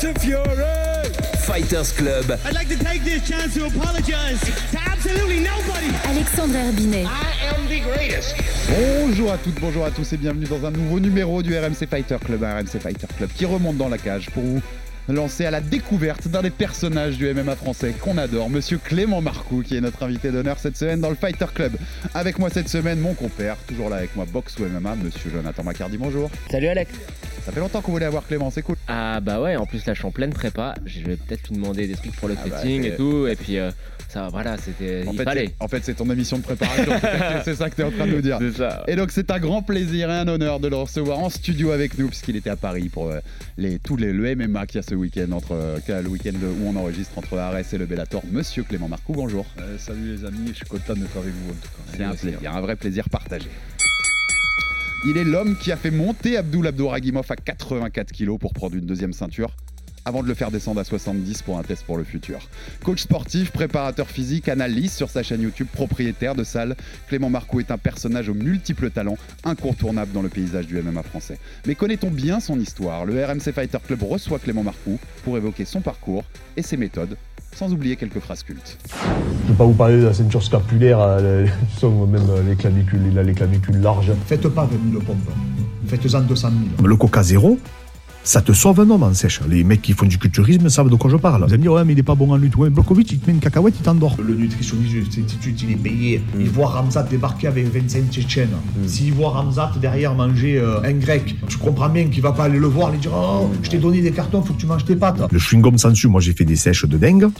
Fury. Fighters Club. I'd like to take this chance to apologize to absolutely nobody. Alexandre Herbinet. I am the greatest. Bonjour à toutes, bonjour à tous et bienvenue dans un nouveau numéro du RMC Fighter Club, un RMC Fighter Club qui remonte dans la cage pour vous lancer à la découverte d'un des personnages du MMA français qu'on adore, monsieur Clément Marcoux, qui est notre invité d'honneur cette semaine dans le Fighter Club. Avec moi cette semaine, mon compère, toujours là avec moi, boxe ou MMA, monsieur Jonathan Macardy, bonjour. Salut Alex. Ça fait longtemps qu'on voulait avoir Clément, c'est cool. Ah bah ouais, en plus là je suis en pleine prépa, je vais peut-être lui demander des trucs pour le Ah bah, et tout, et puis euh, ça voilà, c'était... En Il fait, fallait. en fait, c'est ton émission de préparation, c'est ça que tu es en train de nous dire. C'est ça. Et donc c'est un grand plaisir et un honneur de le recevoir en studio avec nous puisqu'il était à Paris pour euh, les, tous les, le MMA qu'il y a ce week-end entre euh, le week-end où on enregistre entre Arès et le Bellator. Monsieur Clément Marcoux, bonjour. Euh, salut les amis, je suis content d'être avec vous en tout cas. C'est un plaisir, un vrai plaisir partagé. Il est l'homme qui a fait monter Abdul Abdouragimov à 84 kg pour prendre une deuxième ceinture avant de le faire descendre à 70 pour un test pour le futur. Coach sportif, préparateur physique, analyste sur sa chaîne YouTube, propriétaire de salle, Clément Marcoux est un personnage aux multiples talents, incontournable dans le paysage du MMA français. Mais connaît-on bien son histoire? Le RMC Fighter Club reçoit Clément Marcoux pour évoquer son parcours et ses méthodes, sans oublier quelques phrases cultes. Je ne vais pas vous parler de la ceinture scapulaire, euh, même euh, les clavicules, il a les clavicules larges. Faites pas 20 000 pompes. Faites-en 200 000. Le coca zéro, ça te sauve un homme en sèche. Les mecs qui font du culturisme savent de quoi je parle. Vous allez me dire, ouais, mais il est pas bon en lutte. Ouais, Blokovic, il te met une cacahuète, il t'endort. Le nutritionniste il est payé. Il voit Ramzat débarquer avec 25 Tchétchènes. S'il voit Ramzat derrière manger euh, un grec, tu comprends bien qu'il va pas aller le voir, lui dire Oh, je t'ai donné des cartons, faut que tu manges tes pâtes. Le chewing-gum sensu, moi j'ai fait des sèches de dingue.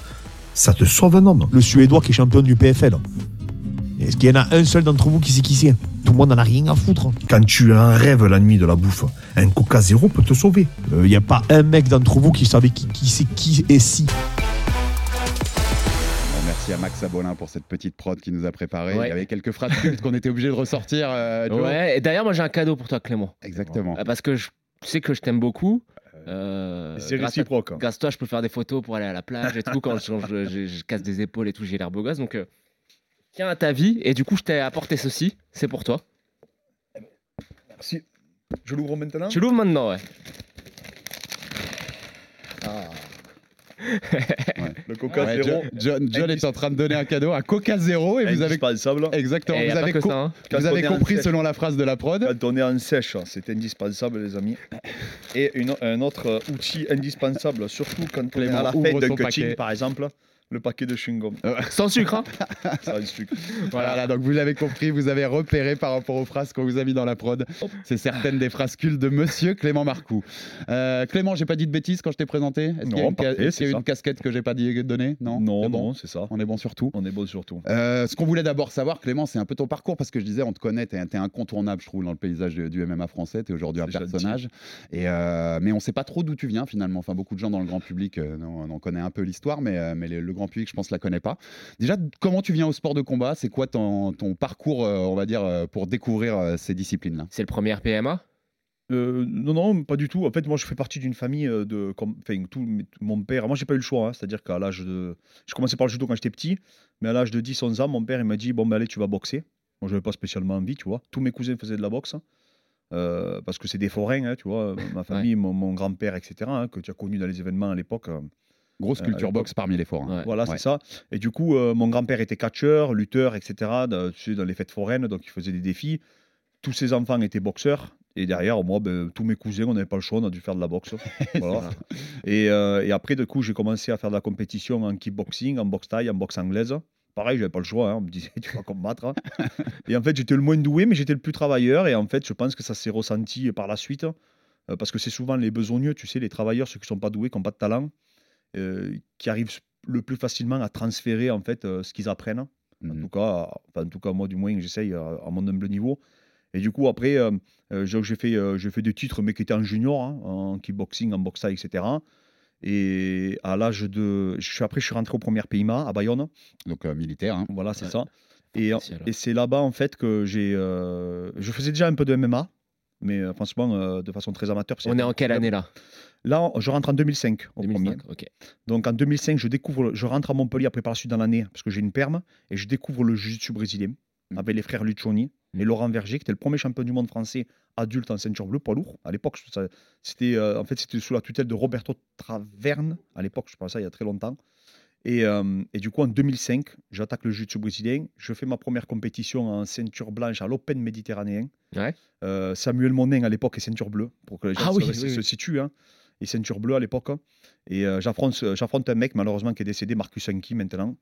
Ça te sauve un homme. Le Suédois qui est champion du PFL. Est-ce qu'il y en a un seul d'entre vous qui sait qui c'est Tout le monde en a rien à foutre. Quand tu as un rêve la nuit de la bouffe, un coca zéro peut te sauver. Il n'y a pas un mec d'entre vous qui savait qui, qui c'est qui et si. Merci à Max Abolin pour cette petite prod qui nous a préparé. Ouais. Il y avait quelques phrases cultes qu'on était obligé de ressortir. euh. Ouais, et d'ailleurs moi j'ai un cadeau pour toi Clément. Exactement. Ah, Parce que je tu sais que je t'aime beaucoup. Euh, C'est à- réciproque. hein. Grâce à toi, je peux faire des photos pour aller à la plage et tout. Quand je, je- je- je casse des épaules et tout, j'ai l'air beau gosse. Donc, euh, tiens à ta vie. Et du coup, je t'ai apporté ceci. C'est pour toi. Si. Je l'ouvre maintenant? Tu l'ouvres maintenant, ouais. Le coca Ouais, zéro. John, John- John est en train de donner un cadeau à Coca Zéro et vous avez indispensable. exactement Et y vous avez, que co- ça, hein. vous avez compris sèche. selon la phrase de la prod. Quand on est en sèche, c'est indispensable les amis. Et une- un autre outil indispensable, surtout quand on est à la fin d'un paquet. par exemple, le paquet de chewing-gum. Sans sucre, hein. Un sucre. Voilà, donc vous l'avez compris, vous avez repéré par rapport aux phrases qu'on vous a mis dans la prod. C'est certaines des phrases cultes de Monsieur Clément Marcoux. Euh, Clément, j'ai pas dit de bêtises quand je t'ai présenté. Est-ce qu'il y a une, ca- parfait, est-ce qu'il y a c'est une casquette que j'ai pas dit donnée Non. Non, C'est bon non, c'est ça. On est bon sur tout. On est bon surtout. Euh, ce qu'on voulait d'abord savoir, Clément, c'est un peu ton parcours parce que je disais, on te connaît, t'es es incontournable, je trouve, dans le paysage du, du MMA français. T'es aujourd'hui un C'est personnage, et euh, mais on sait pas trop d'où tu viens finalement. Enfin, beaucoup de gens dans le grand public, euh, on, on connaît un peu l'histoire, mais, mais le, le grand public, je pense, la connaît pas. Déjà, comment tu viens au sport de combat? C'est quoi ton, ton parcours, euh, on va dire, euh, pour découvrir euh, ces disciplines-là? C'est le premier PMA. Euh, non, non, pas du tout. En fait, moi, je fais partie d'une famille de. comme- Enfin, tout, mon père. Moi, j'ai pas eu le choix. hein. C'est-à-dire qu'à l'âge de. Je commençais par le judo quand j'étais petit, mais à l'âge de 10-11 ans, mon père, il m'a dit Bon, ben allez, tu vas boxer. Moi, je n'avais pas spécialement envie, tu vois. Tous mes cousins faisaient de la boxe. euh, parce que c'est des forains, hein, tu vois. Ma famille, mon, mon grand-père, etc., hein, que tu as connu dans les événements à l'époque. Grosse Euh, culture à boxe parmi les. Ouais. voilà, Ouais. c'est ça. Et du coup, euh, mon grand-père était catcheur, lutteur, etc. tu sais, dans les fêtes foraines, donc il faisait des défis. Tous ses enfants étaient boxeurs. Et derrière, moi, ben, tous mes cousins, on n'avait pas le choix, on a dû faire de la boxe. Voilà. et, euh, et après, du coup, j'ai commencé à faire de la compétition en kickboxing, en boxe taille, en boxe anglaise. Pareil, j'avais pas le choix. hein. On me disait, tu vas combattre. hein. et en fait, j'étais le moins doué, mais j'étais le plus travailleur. Et en fait, je pense que ça s'est ressenti par la suite. euh, parce que c'est souvent les besogneux, tu sais, les travailleurs, ceux qui sont pas doués, qui n'ont pas de talent, euh, qui arrivent le plus facilement à transférer en fait euh, ce qu'ils apprennent. En Mhm. tout cas, enfin, en tout cas, moi du moins, j'essaye euh, à mon humble niveau. Et du coup, après, euh, euh, j'ai fait, euh, des titres, mais qui étaient en junior, hein, en kickboxing, en boxe thaï, etc. Et à l'âge de. Je suis, après, je suis rentré au premier PIMA, à Bayonne. Donc euh, militaire. hein. Voilà, c'est Ouais. ça. Et, alors. et c'est là-bas, en fait, que j'ai. euh, je faisais déjà un peu de MMA, mais euh, franchement, euh, de façon très amateur. On est en quelle année là Là, je rentre en 2005 au premier. 2005. Ok. Donc en 2005, je découvre, je rentre à Montpellier après par la suite dans l'année parce que j'ai une perme et je découvre le jiu-jitsu brésilien avec les frères Lucioni et Laurent Verger qui était le premier champion du monde français adulte en ceinture bleue poids lourd. À l'époque, c'était euh, en fait c'était sous la tutelle de Roberto Traverne. À l'époque, je pense ça il y a très longtemps. Et, euh, et du coup, en 2005, j'attaque le jiu-jitsu brésilien. Je fais ma première compétition en ceinture blanche à l'Open méditerranéen. Ouais. Euh, Samuel Monin à l'époque est ceinture bleue pour que les gens Ah se, oui, se- oui, se situent. Hein. Et ceinture bleue à l'époque. Et euh, j'affronte, ce- j'affronte un mec malheureusement qui est décédé, Marcus Henke maintenant.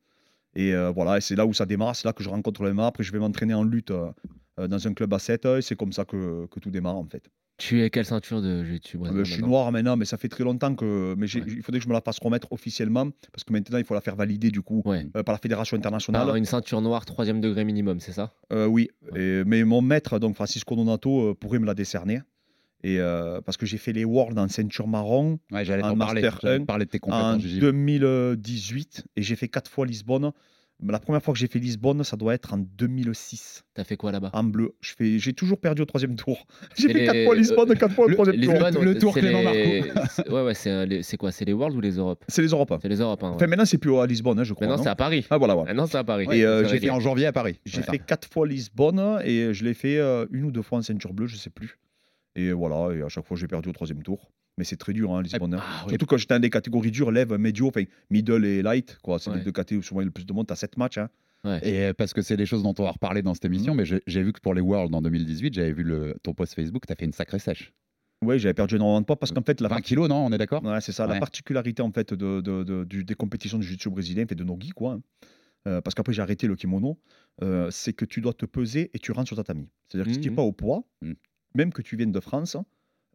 Et euh, voilà, c'est là où ça démarre, c'est là que je rencontre le MMA. Après, je vais m'entraîner en lutte euh, euh, dans un club à 7 et c'est comme ça que, que tout démarre en fait. Tu es quelle ceinture de jiu-jitsu Euh, je suis noir maintenant, mais ça fait très longtemps que. Mais Ouais. il faudrait que je me la fasse remettre officiellement parce que maintenant il faut la faire valider du coup Ouais. euh, par la fédération internationale. Alors, une ceinture noire, troisième degré minimum, c'est ça? Euh, oui, Et- mais mon maître, donc Francisco Donato, euh, pourrait me la décerner. Et euh, parce que j'ai fait les Worlds en ceinture marron Ouais, j'allais En parler. Master un, te parler de tes en compétences. Gigi. 2018 et j'ai fait quatre fois Lisbonne. La première fois que j'ai fait Lisbonne, ça doit être en 2006 T'as fait quoi là-bas? En bleu. Je fais, j'ai toujours perdu au troisième tour. J'ai fait les- quatre fois Lisbonne, quatre fois au le- troisième tour. Lisbonne, le tour c'est Clément les- c'est- Ouais, ouais, c'est euh, les- c'est quoi? C'est les Worlds ou les Europes? C'est les Europes. C'est les Europes. Hein, ouais. Enfin, maintenant c'est plus à Lisbonne, hein, je crois. Maintenant, non? c'est à Paris. Ah voilà, voilà. Maintenant, c'est à Paris. Et, euh, J'ai j'ai fait en janvier à Paris. J'ai Ouais. fait quatre fois Lisbonne et je l'ai fait euh, une ou deux fois en ceinture bleue, je sais plus. Et voilà, et à chaque fois j'ai perdu au troisième tour. Mais c'est très dur, hein, Lisbonne. hein. Ah, oui. Surtout quand j'étais dans des catégories dures, lève, médio, enfin middle et light. quoi. C'est Ouais. les deux catégories où souvent il y a le plus de monde. T'as sept matchs. Hein. Et euh, parce que c'est des choses dont on va reparler dans cette émission, mais j'ai vu que pour les Worlds en 2018, j'avais vu le, ton post Facebook, tu as fait une sacrée sèche. Oui, j'avais perdu énormément de poids parce qu'en fait, la 20 kilos, non On est d'accord? Ouais, c'est ça. Ouais. La particularité en fait de, de- de- du- des compétitions de jiu-jitsu brésilien, fait de nogi quoi. hein, euh, parce qu'après j'ai arrêté le kimono, euh, c'est que tu dois te peser et tu rentres sur tatami. C'est-à-dire que si tu n'es Mhm. pas au poids, Mhm. Même que tu viennes de France,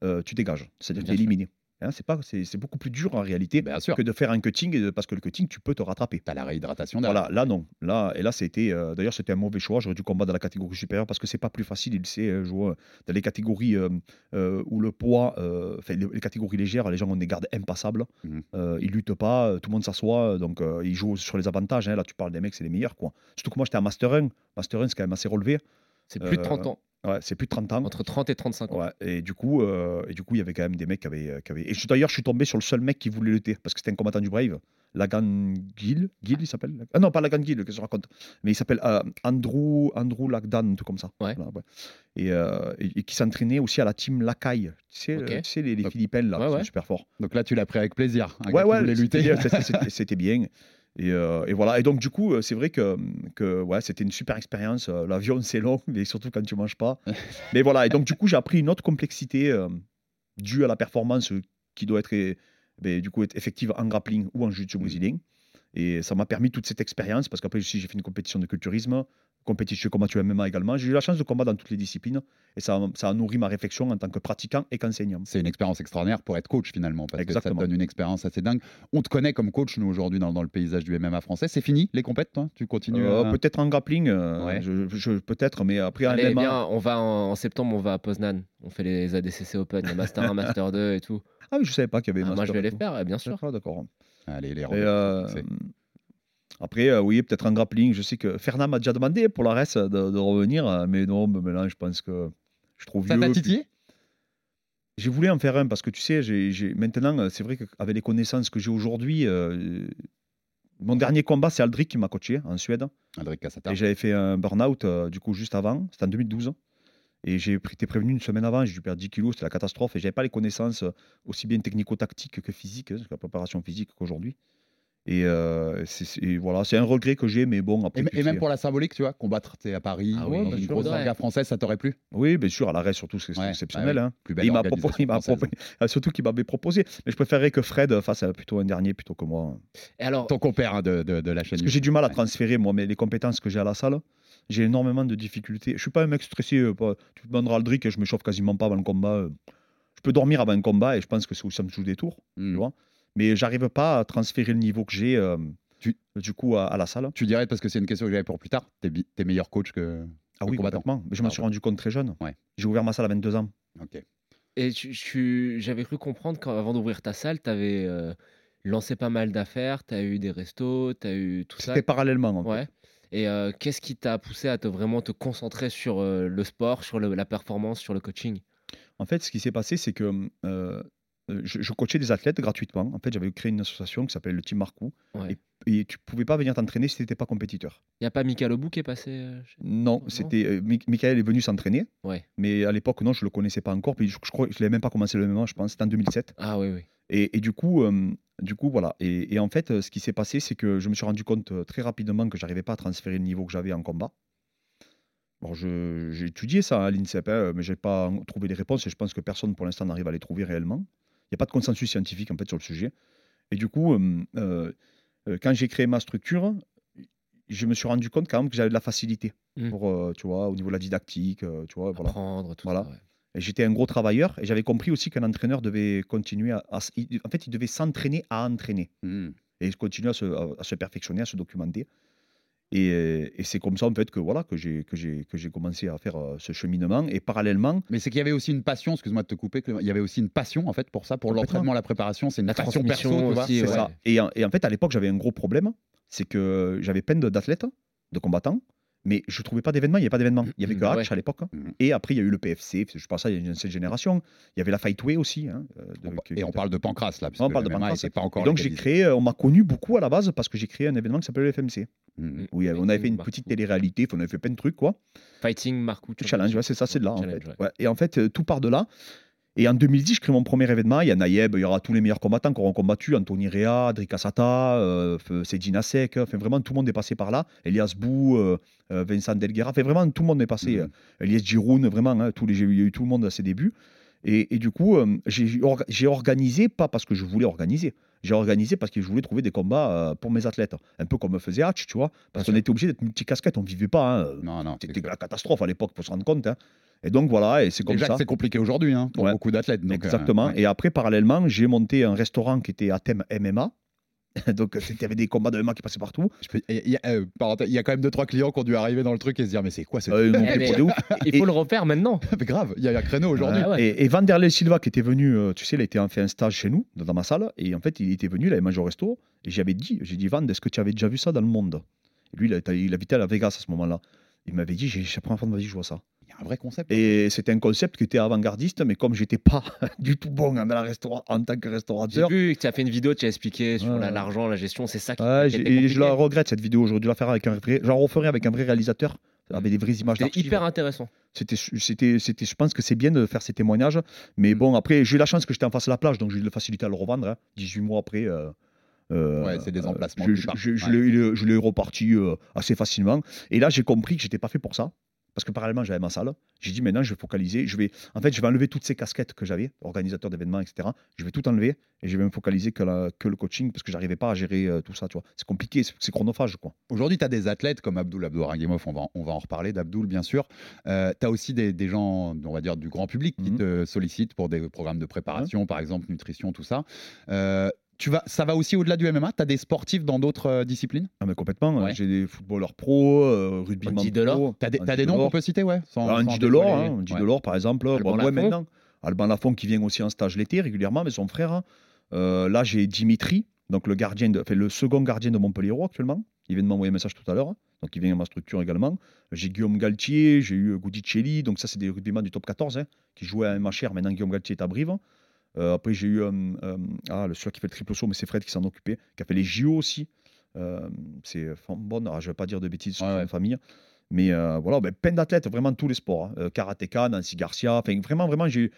euh, tu dégages. C'est-à-dire que tu es éliminé. Hein, c'est pas, c'est, c'est beaucoup plus dur en réalité Bien sûr. que de faire un cutting et de- parce que le cutting tu peux te rattraper. Tu as la réhydratation derrière. Voilà, là non, là et là c'était euh, d'ailleurs c'était un mauvais choix. J'aurais dû combattre dans la catégorie supérieure parce que c'est pas plus facile. Il sait euh, jouer dans les catégories euh, où le poids, enfin les, les catégories légères, les gens ont des gardes impassables. Euh, ils luttent pas, tout le monde s'assoit, donc ils jouent sur les avantages. hein. Là tu parles des mecs, c'est les meilleurs quoi. Surtout que moi j'étais à Master 1, Master 1 c'est quand même assez relevé. C'est plus de Euh, 30 ans. Ouais, c'est plus de 30 ans. Entre 30 et 35 ans. Ouais, et du coup, euh, et du coup, il y avait quand même des mecs qui avaient, euh, qui avaient- Et d'ailleurs, je suis tombé sur le seul mec qui voulait lutter parce que c'était un combattant du Brave, Lagan Gill, Gill, il s'appelle? Ah non, pas Lagan Gill, qu'est-ce que je raconte? Mais il s'appelle euh, Andrew, Andrew Lagdan, truc comme ça. Ouais. Voilà, Et, euh, et- et qui s'entraînait aussi à la team Lacaille. Tu sais, euh, tu sais les, Philippins là, Ouais, qui sont ouais. super forts. Donc là, tu l'as pris avec plaisir. Un Ouais, ouais, lutter. c'était bien. Et, euh, et voilà. Et donc, du coup, euh, c'est vrai que, que ouais, c'était une super expérience. Euh, L'avion, c'est long, mais surtout quand tu manges pas. mais voilà. Et donc, du coup, j'ai appris une autre complexité euh, due à la performance qui doit être, eh, ben, du coup, être effective en grappling ou en jiu-jitsu brésilien. Et ça m'a permis toute cette expérience parce qu'après aussi, j'ai fait une compétition de culturisme, compétition combattu MMA également. J'ai eu la chance de combattre dans toutes les disciplines et ça, a- ça a nourri ma réflexion en tant que pratiquant et qu'enseignant. C'est une expérience extraordinaire pour être coach finalement, parce que ça Exactement. te donne une expérience assez dingue. On te connaît comme coach, nous, aujourd'hui, dans, dans le paysage du MMA français. C'est fini, les compètes, toi? Tu continues Euh, à- Peut-être en grappling, euh, Ouais. je, je- peut-être, mais après en Allez, MMA. viens, on va en, en septembre, on va à Poznan. On fait les ADCC Open, les Master 1, Master 2 et tout. Ah oui, je savais pas qu'il y avait Ah, moi, Master je vais les tout. faire, bien sûr. D'accord, d'accord. Allez, les Et, rendez-vous, euh, après, euh, oui, peut-être en grappling. Je sais que Fernand m'a déjà demandé pour la reste de, de revenir, euh, mais non, mais maintenant, je pense que je trouve Ça vieux. t'a puis- titillé J'ai voulu en faire un parce que tu sais, j'ai, j'ai- maintenant, euh, c'est vrai qu'avec les connaissances que j'ai aujourd'hui, euh, mon dernier combat, c'est Aldric qui m'a coaché en Suède. Aldric Cassata. Et j'avais fait un burn-out, euh, du coup, juste avant. C'était en 2012. Et j'ai été prévenu une semaine avant, j'ai dû perdre 10 kilos, c'était la catastrophe. Et j'avais pas les connaissances euh, aussi bien technico-tactiques que physiques, hein, la préparation physique qu'aujourd'hui. Et, euh, c'est- voilà, c'est un regret que j'ai, mais bon, après. Et, tu et même pour la symbolique, tu vois, combattre t'es à Paris, Ah oui, dans bien une grosse française, ça t'aurait plu? Oui, bien sûr, à l'arrêt, surtout, c'est c'est Ouais, exceptionnel. bah oui. hein. Plus Et belle il m'a proposé, surtout qu'il m'avait proposé. Mais je préférerais que Fred fasse euh, plutôt un dernier plutôt que moi. Et alors, Ton compère hein, de, de- de la chaîne. Parce que j'ai du mal à transférer, moi, mais les compétences que j'ai à la salle. J'ai énormément de difficultés. Je suis pas un mec stressé. euh, pas- Tu me demanderas Aldric, je me chauffe quasiment pas avant le combat. euh. Je peux dormir avant un combat et je pense que c'est où ça me joue des tours. Hmm. Tu vois mais j'arrive pas à transférer le niveau que j'ai euh, Tu- du coup à, à la salle. Tu dirais, parce que c'est une question que j'avais pour plus tard, t'es, bi- t'es meilleur coach que. Ah oui, complètement. Mais je m'en suis rendu compte très jeune. Ouais. J'ai ouvert ma salle à 22 ans. Ok. Et tu, tu- j'avais cru comprendre qu'avant d'ouvrir ta salle, tu avais lancé pas mal d'affaires, tu as eu des restos, tu as eu tout ça. C'était parallèlement. en fait. Ouais. Et euh, qu'est-ce qui t'a poussé à te vraiment te concentrer sur euh, le sport, sur la performance, sur le coaching? En fait, ce qui s'est passé, c'est que euh, je, je coachais des athlètes gratuitement. En fait, j'avais créé une association qui s'appelle le Team Marcou. Ouais. Et, et tu pouvais pas venir t'entraîner si tu n'étais pas compétiteur. Il n'y a pas Mika Lobou qui est passé euh, chez- Non, Non c'était euh, Mi- Michael est venu s'entraîner, Ouais. mais à l'époque, non, je le connaissais pas encore. Puis je, je crois je l'avais même pas commencé le MMA, je pense. C'était en 2007. Ah oui, oui. Et, et du coup, euh, du coup, voilà. Et, et en fait, euh, ce qui s'est passé, c'est que je me suis rendu compte euh, très rapidement que j'arrivais pas à transférer le niveau que j'avais en combat. Bon, je- j'ai étudié ça à l'INSEP, hein, mais j'ai pas en- trouvé les réponses et je pense que personne pour l'instant n'arrive à les trouver réellement. Il n'y a pas de consensus scientifique en fait sur le sujet. Et du coup, euh, euh, euh, quand j'ai créé ma structure, je me suis rendu compte quand même que j'avais de la facilité Mm. pour, tu vois, au niveau de la didactique, tu vois, voilà. Apprendre, tout Voilà. ça. ouais. Et J'étais un gros travailleur et j'avais compris aussi qu'un entraîneur devait continuer à, en fait, il devait s'entraîner à entraîner Hmm. et continuer à se, à- à se perfectionner, à se documenter. Et, euh, et c'est comme ça en fait que voilà que j'ai que j'ai que j'ai commencé à faire euh, ce cheminement et parallèlement Mais c'est qu'il y avait aussi une passion, excuse-moi de te couper, il y avait aussi une passion en fait pour ça, pour l'entraînement, la préparation, c'est une La passion perso, transmission tu vois. aussi, ouais. ça. Et, en- et en fait à l'époque j'avais un gros problème, c'est que j'avais plein de- d'athlètes, de combattants, mais je trouvais pas d'événements, il n'y avait pas d'événements. Il y avait que Bah Hatch ouais. à l'époque. Mhm. Et après il y a eu le PFC, je pense ça il y a une ancienne génération. Il y avait la Fightway aussi. hein, euh, de- On- qui- Et on parle de Pancras là, parce On que parle le de Pancras. pas encore Et donc j'ai créé, euh, on m'a connu beaucoup à la base parce que j'ai créé un événement qui s'appelle le FMC. Hmm. Oui, on avait fait une petite télé-réalité, on avait fait plein de trucs, quoi. Fighting Marcou Challenge, ouais, c'est ça, c'est de là, en Challenge, fait. ouais. Ouais. Et en fait, euh, tout part de là. Et en 2010, je crée mon premier événement. Il y a Naïeb, il y aura tous les meilleurs combattants qui auront combattu Anthony Rea, Adrika Sata, euh, Sedina Sek. Enfin, vraiment, tout le monde est passé par là. Elias Bou, euh, euh, Vincent Delguera. Enfin, vraiment, tout le monde est passé. Mhm. euh, Elias Giroun, vraiment, hein, tous les, il y a eu tout le monde à ses débuts. Et, et du coup, euh, j'ai orga- j'ai organisé, pas parce que je voulais organiser, j'ai organisé parce que je voulais trouver des combats pour mes athlètes. Un peu comme faisait Hatch, tu vois. Parce qu'on était obligé d'être multicasquette, on vivait pas. hein. Non, non. C'était la catastrophe à l'époque, pour se rendre compte. hein. Et donc voilà, et c'est comme Déjà ça. que c'est compliqué aujourd'hui hein, pour Ouais. beaucoup d'athlètes. euh, Exactement. ouais. Et après, parallèlement, j'ai monté un restaurant qui était à thème MMA. donc il y avait des combats de MMA qui passaient partout. Il y, euh, il y a quand même deux trois clients qui ont dû arriver dans le truc et se dire mais c'est quoi ce Euh, m'ont Eh, mais-. Il faut le refaire maintenant. truc Grave, il y a un créneau aujourd'hui. Ah ouais. Et, et Vanderlei Silva qui était venu, euh, tu sais, il a été en fait un stage chez nous, dans ma salle, et en fait il était venu, il avait mangé au resto, et j'avais dit, j'ai dit Van, est-ce que tu avais déjà vu ça dans le monde? Et lui, il, a- il habitait à la Vegas à ce moment-là. Il m'avait dit, j'ai la première fois de ma vie je vois ça. Un vrai concept. Et c'était un concept qui était avant-gardiste, mais comme j'étais pas du tout bon dans la restaura- en tant que J'ai restaurateur, vu que tu as fait une vidéo, tu as expliqué sur Ouais, la- ouais. l'argent, la gestion, c'est ça qui Ouais, qui j'ai- et je la regrette cette vidéo. J'aurais dû la faire avec un vrai. J'en referai avec un vrai réalisateur, avec des vraies images C'était d'archives. hyper intéressant. C'était, c'était, c'était, je pense que c'est bien de faire ces témoignages. Mais Mm. bon, après, j'ai eu la chance que j'étais en face de la plage, donc j'ai eu la facilité à le revendre. hein. 18 mois après. euh, euh, Ouais, c'est des euh, emplacements Je, qui je, partent. je- je Ouais. l'ai, je l'ai reparti euh, assez facilement. Et là, j'ai compris que j'étais pas fait pour ça. Parce que parallèlement, j'avais ma salle. J'ai dit maintenant, je vais focaliser. Je vais, en fait, je vais enlever toutes ces casquettes que j'avais, organisateur d'événements, etc. Je vais tout enlever et je vais me focaliser que, la- que le coaching parce que j'arrivais pas à gérer euh, tout ça. Tu vois. C'est compliqué, c'est, chronophage. Quoi. Aujourd'hui, tu as des athlètes comme Abdul Abdouragimov, on va, on va en reparler d'Abdul bien sûr. tu as aussi des, des gens, on va dire, du grand public qui Mhm. te sollicitent pour des programmes de préparation, par exemple, nutrition, tout ça. Euh, tu vas, ça va aussi au-delà du MMA Tu as des sportifs dans d'autres euh, disciplines? Ah, mais complètement. Ouais. J'ai des footballeurs pro, euh, rugbyman Andy pro. Delors? Tu as des, Andy t'as des noms qu'on peut citer, ouais sans- Ah, sans Andy Delors, hein, Andy Ouais. Delors, par exemple. Alban Bon, ouais, Lafont? maintenant. Alban Lafont qui vient aussi en stage l'été régulièrement, mais son frère. hein. Euh, là, j'ai Dimitri, donc le gardien, de, enfin, le second gardien de Montpellier actuellement. Il vient de m'envoyer un message tout à l'heure. hein. Donc, il vient à ma structure également. J'ai Guillaume Galtier, j'ai eu Goudicelli. Donc, ça, c'est des rugbyman du top 14 hein, qui jouaient à MHR. Maintenant, Guillaume Galtier est à Brive. Euh, après, j'ai eu euh, euh, ah, le celui qui fait le triple saut, mais c'est Fred qui s'en occupait, qui a fait les JO aussi. C'est bon, je ne vais pas dire de bêtises sur Ouais, famille. Mais voilà, ben, plein d'athlètes, vraiment tous les sports. hein. Karatéka, Nancy Garcia. Enfin, vraiment, vraiment, j'ai.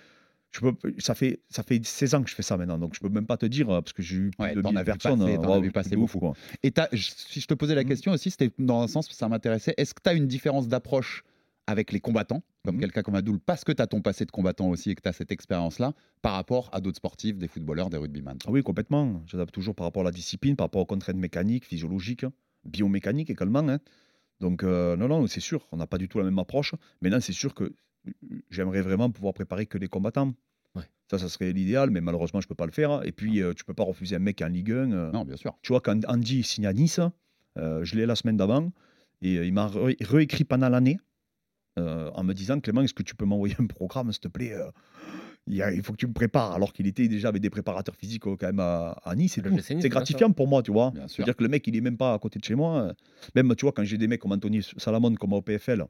Je peux, ça, fait, ça fait 16 ans que je fais ça maintenant, donc je peux même pas te dire, parce que j'ai eu plus Ouais, de t'en 1000 as vu personnes. t'en as ouais, ouf, beaucoup. quoi. Et si je te posais la Mhm. question aussi, c'était dans un sens, ça m'intéressait. Est-ce que tu as une différence d'approche avec les combattants, comme Mhm. quelqu'un comme Abdul, parce que tu as ton passé de combattant aussi et que tu as cette expérience-là, par rapport à d'autres sportifs, des footballeurs, des rugbyman Ah oui, complètement. J'adapte toujours par rapport à la discipline, par rapport aux contraintes mécaniques, physiologiques, hein, biomécaniques également. hein. Donc, euh, non, non, c'est sûr, on n'a pas du tout la même approche. Maintenant, c'est sûr que euh, j'aimerais vraiment pouvoir préparer que les combattants. Ouais. Ça, ça serait l'idéal, mais malheureusement, je ne peux pas le faire. Et puis, euh, tu ne peux pas refuser un mec en Ligue 1. euh, Non, bien sûr. Tu vois, quand Andy signe à Nice, euh, je l'ai la semaine d'avant, et euh, il m'a réécrit pendant l'année euh, en me disant Clément, est-ce que tu peux m'envoyer un programme, s'il te plaît euh, il, faut que tu me prépares. Alors qu'il était déjà avec des préparateurs physiques euh, quand même à, à Nice. Nice, C'est gratifiant pour moi, tu vois. C'est-à-dire que le mec, il est même pas à côté de chez moi. Même, tu vois, quand j'ai des mecs comme Anthony Salamone, comme au PFL,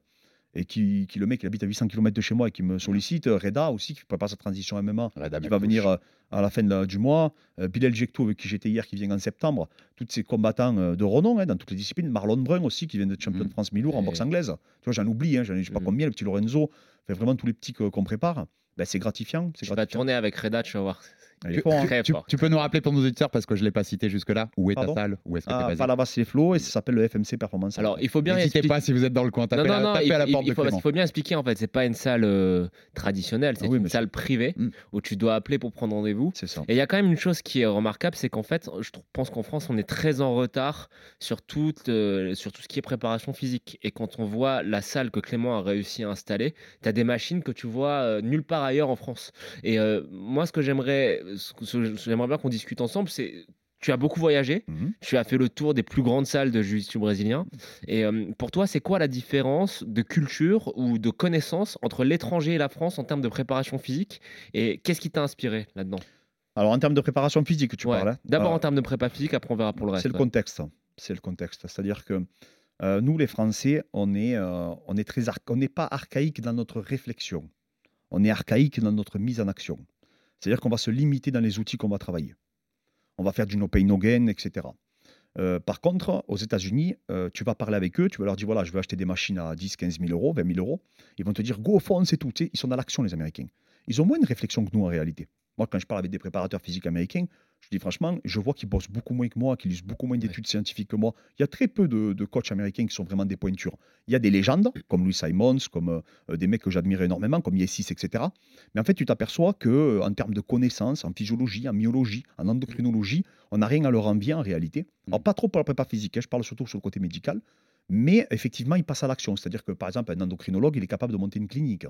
et qui, qui, le mec, il habite à 800 km de chez moi et qui me sollicite, euh, Reda aussi, qui prépare sa transition MMA, Reda qui va venir euh, à la fin de du mois. Euh, Bilal Jektou, avec qui j'étais hier, qui vient en septembre. Tous ces combattants de renom hein, dans toutes les disciplines. Marlon Brun aussi, qui vient d'être champion Mhm. de France mi-lourd en boxe anglaise. Tu vois, j'en oublie, hein, j'en ai je sais pas Mhm. combien, le petit Lorenzo. Fait vraiment tous les petits qu'on prépare. Ben, c'est gratifiant. C'est Tu vas gratifiant. tourner avec Reda, tu vas voir. Il est fort, hein. Très Tu, peux nous rappeler pour nos auditeurs parce que je l'ai pas cité jusque-là. Où est Pardon ta salle Où est-ce que Ah, t'es basé Palavas les flots et ça s'appelle le FMC Performance. Alors, il faut bien N'hésitez expliquer- pas si vous êtes dans le coin. Non, Tapez, non, la, non, tapez il, à la il- porte il de faut, Clément. qu'il faut bien expliquer en fait, c'est pas une salle euh, traditionnelle, c'est Ah oui, une salle privée Mm. où tu dois appeler pour prendre rendez-vous. c'est ça. Et il y a quand même une chose qui est remarquable, c'est qu'en fait, je pense qu'en France, on est très en retard sur tout, euh, sur tout ce qui est préparation physique. Et quand on voit la salle que Clément a réussi à installer, tu as des machines que tu vois euh, nulle part ailleurs en France. Et euh, moi, ce que j'aimerais, ce que- j'aimerais bien qu'on discute ensemble, c'est tu as beaucoup voyagé, Mhm. tu as fait le tour des plus grandes salles de jiu-jitsu brésilien. Et euh, pour toi, c'est quoi la différence de culture ou de connaissance entre l'étranger et la France en termes de préparation physique? Et qu'est-ce qui t'a inspiré là-dedans? Alors, en termes de préparation physique, tu Ouais. parles. hein. D'abord Euh, en termes de prépa physique, après on verra pour le reste. C'est le ouais. contexte. C'est le contexte. C'est-à-dire que euh, nous, les Français, on est, on est très on n'est pas archaïque dans notre réflexion. On est archaïque dans notre mise en action. C'est-à-dire qu'on va se limiter dans les outils qu'on va travailler. On va faire du no pain no gain, etc. Euh, par contre, aux États-Unis, euh, tu vas parler avec eux, tu vas leur dire voilà, je vais acheter des machines à 10, 15 000 euros, 20 000 euros. Ils vont te dire go, fonce et tout. Ils sont dans l'action, les Américains. Ils ont moins de réflexion que nous en réalité. Moi, quand je parle avec des préparateurs physiques américains, je dis franchement, je vois qu'ils bossent beaucoup moins que moi, qu'ils lisent beaucoup moins d'études scientifiques que moi. Il y a très peu de, de coachs américains qui sont vraiment des pointures. Il y a des légendes, comme Louis Simons, comme euh, des mecs que j'admire énormément, comme Yesis, etc. Mais en fait, tu t'aperçois que euh, en termes de connaissances, en physiologie, en myologie, en endocrinologie, on n'a rien à leur envier en réalité. Alors, pas trop pour la prépa physique, hein, je parle surtout sur le côté médical. Mais effectivement, ils passent à l'action. C'est-à-dire que, par exemple, un endocrinologue, il est capable de monter une clinique.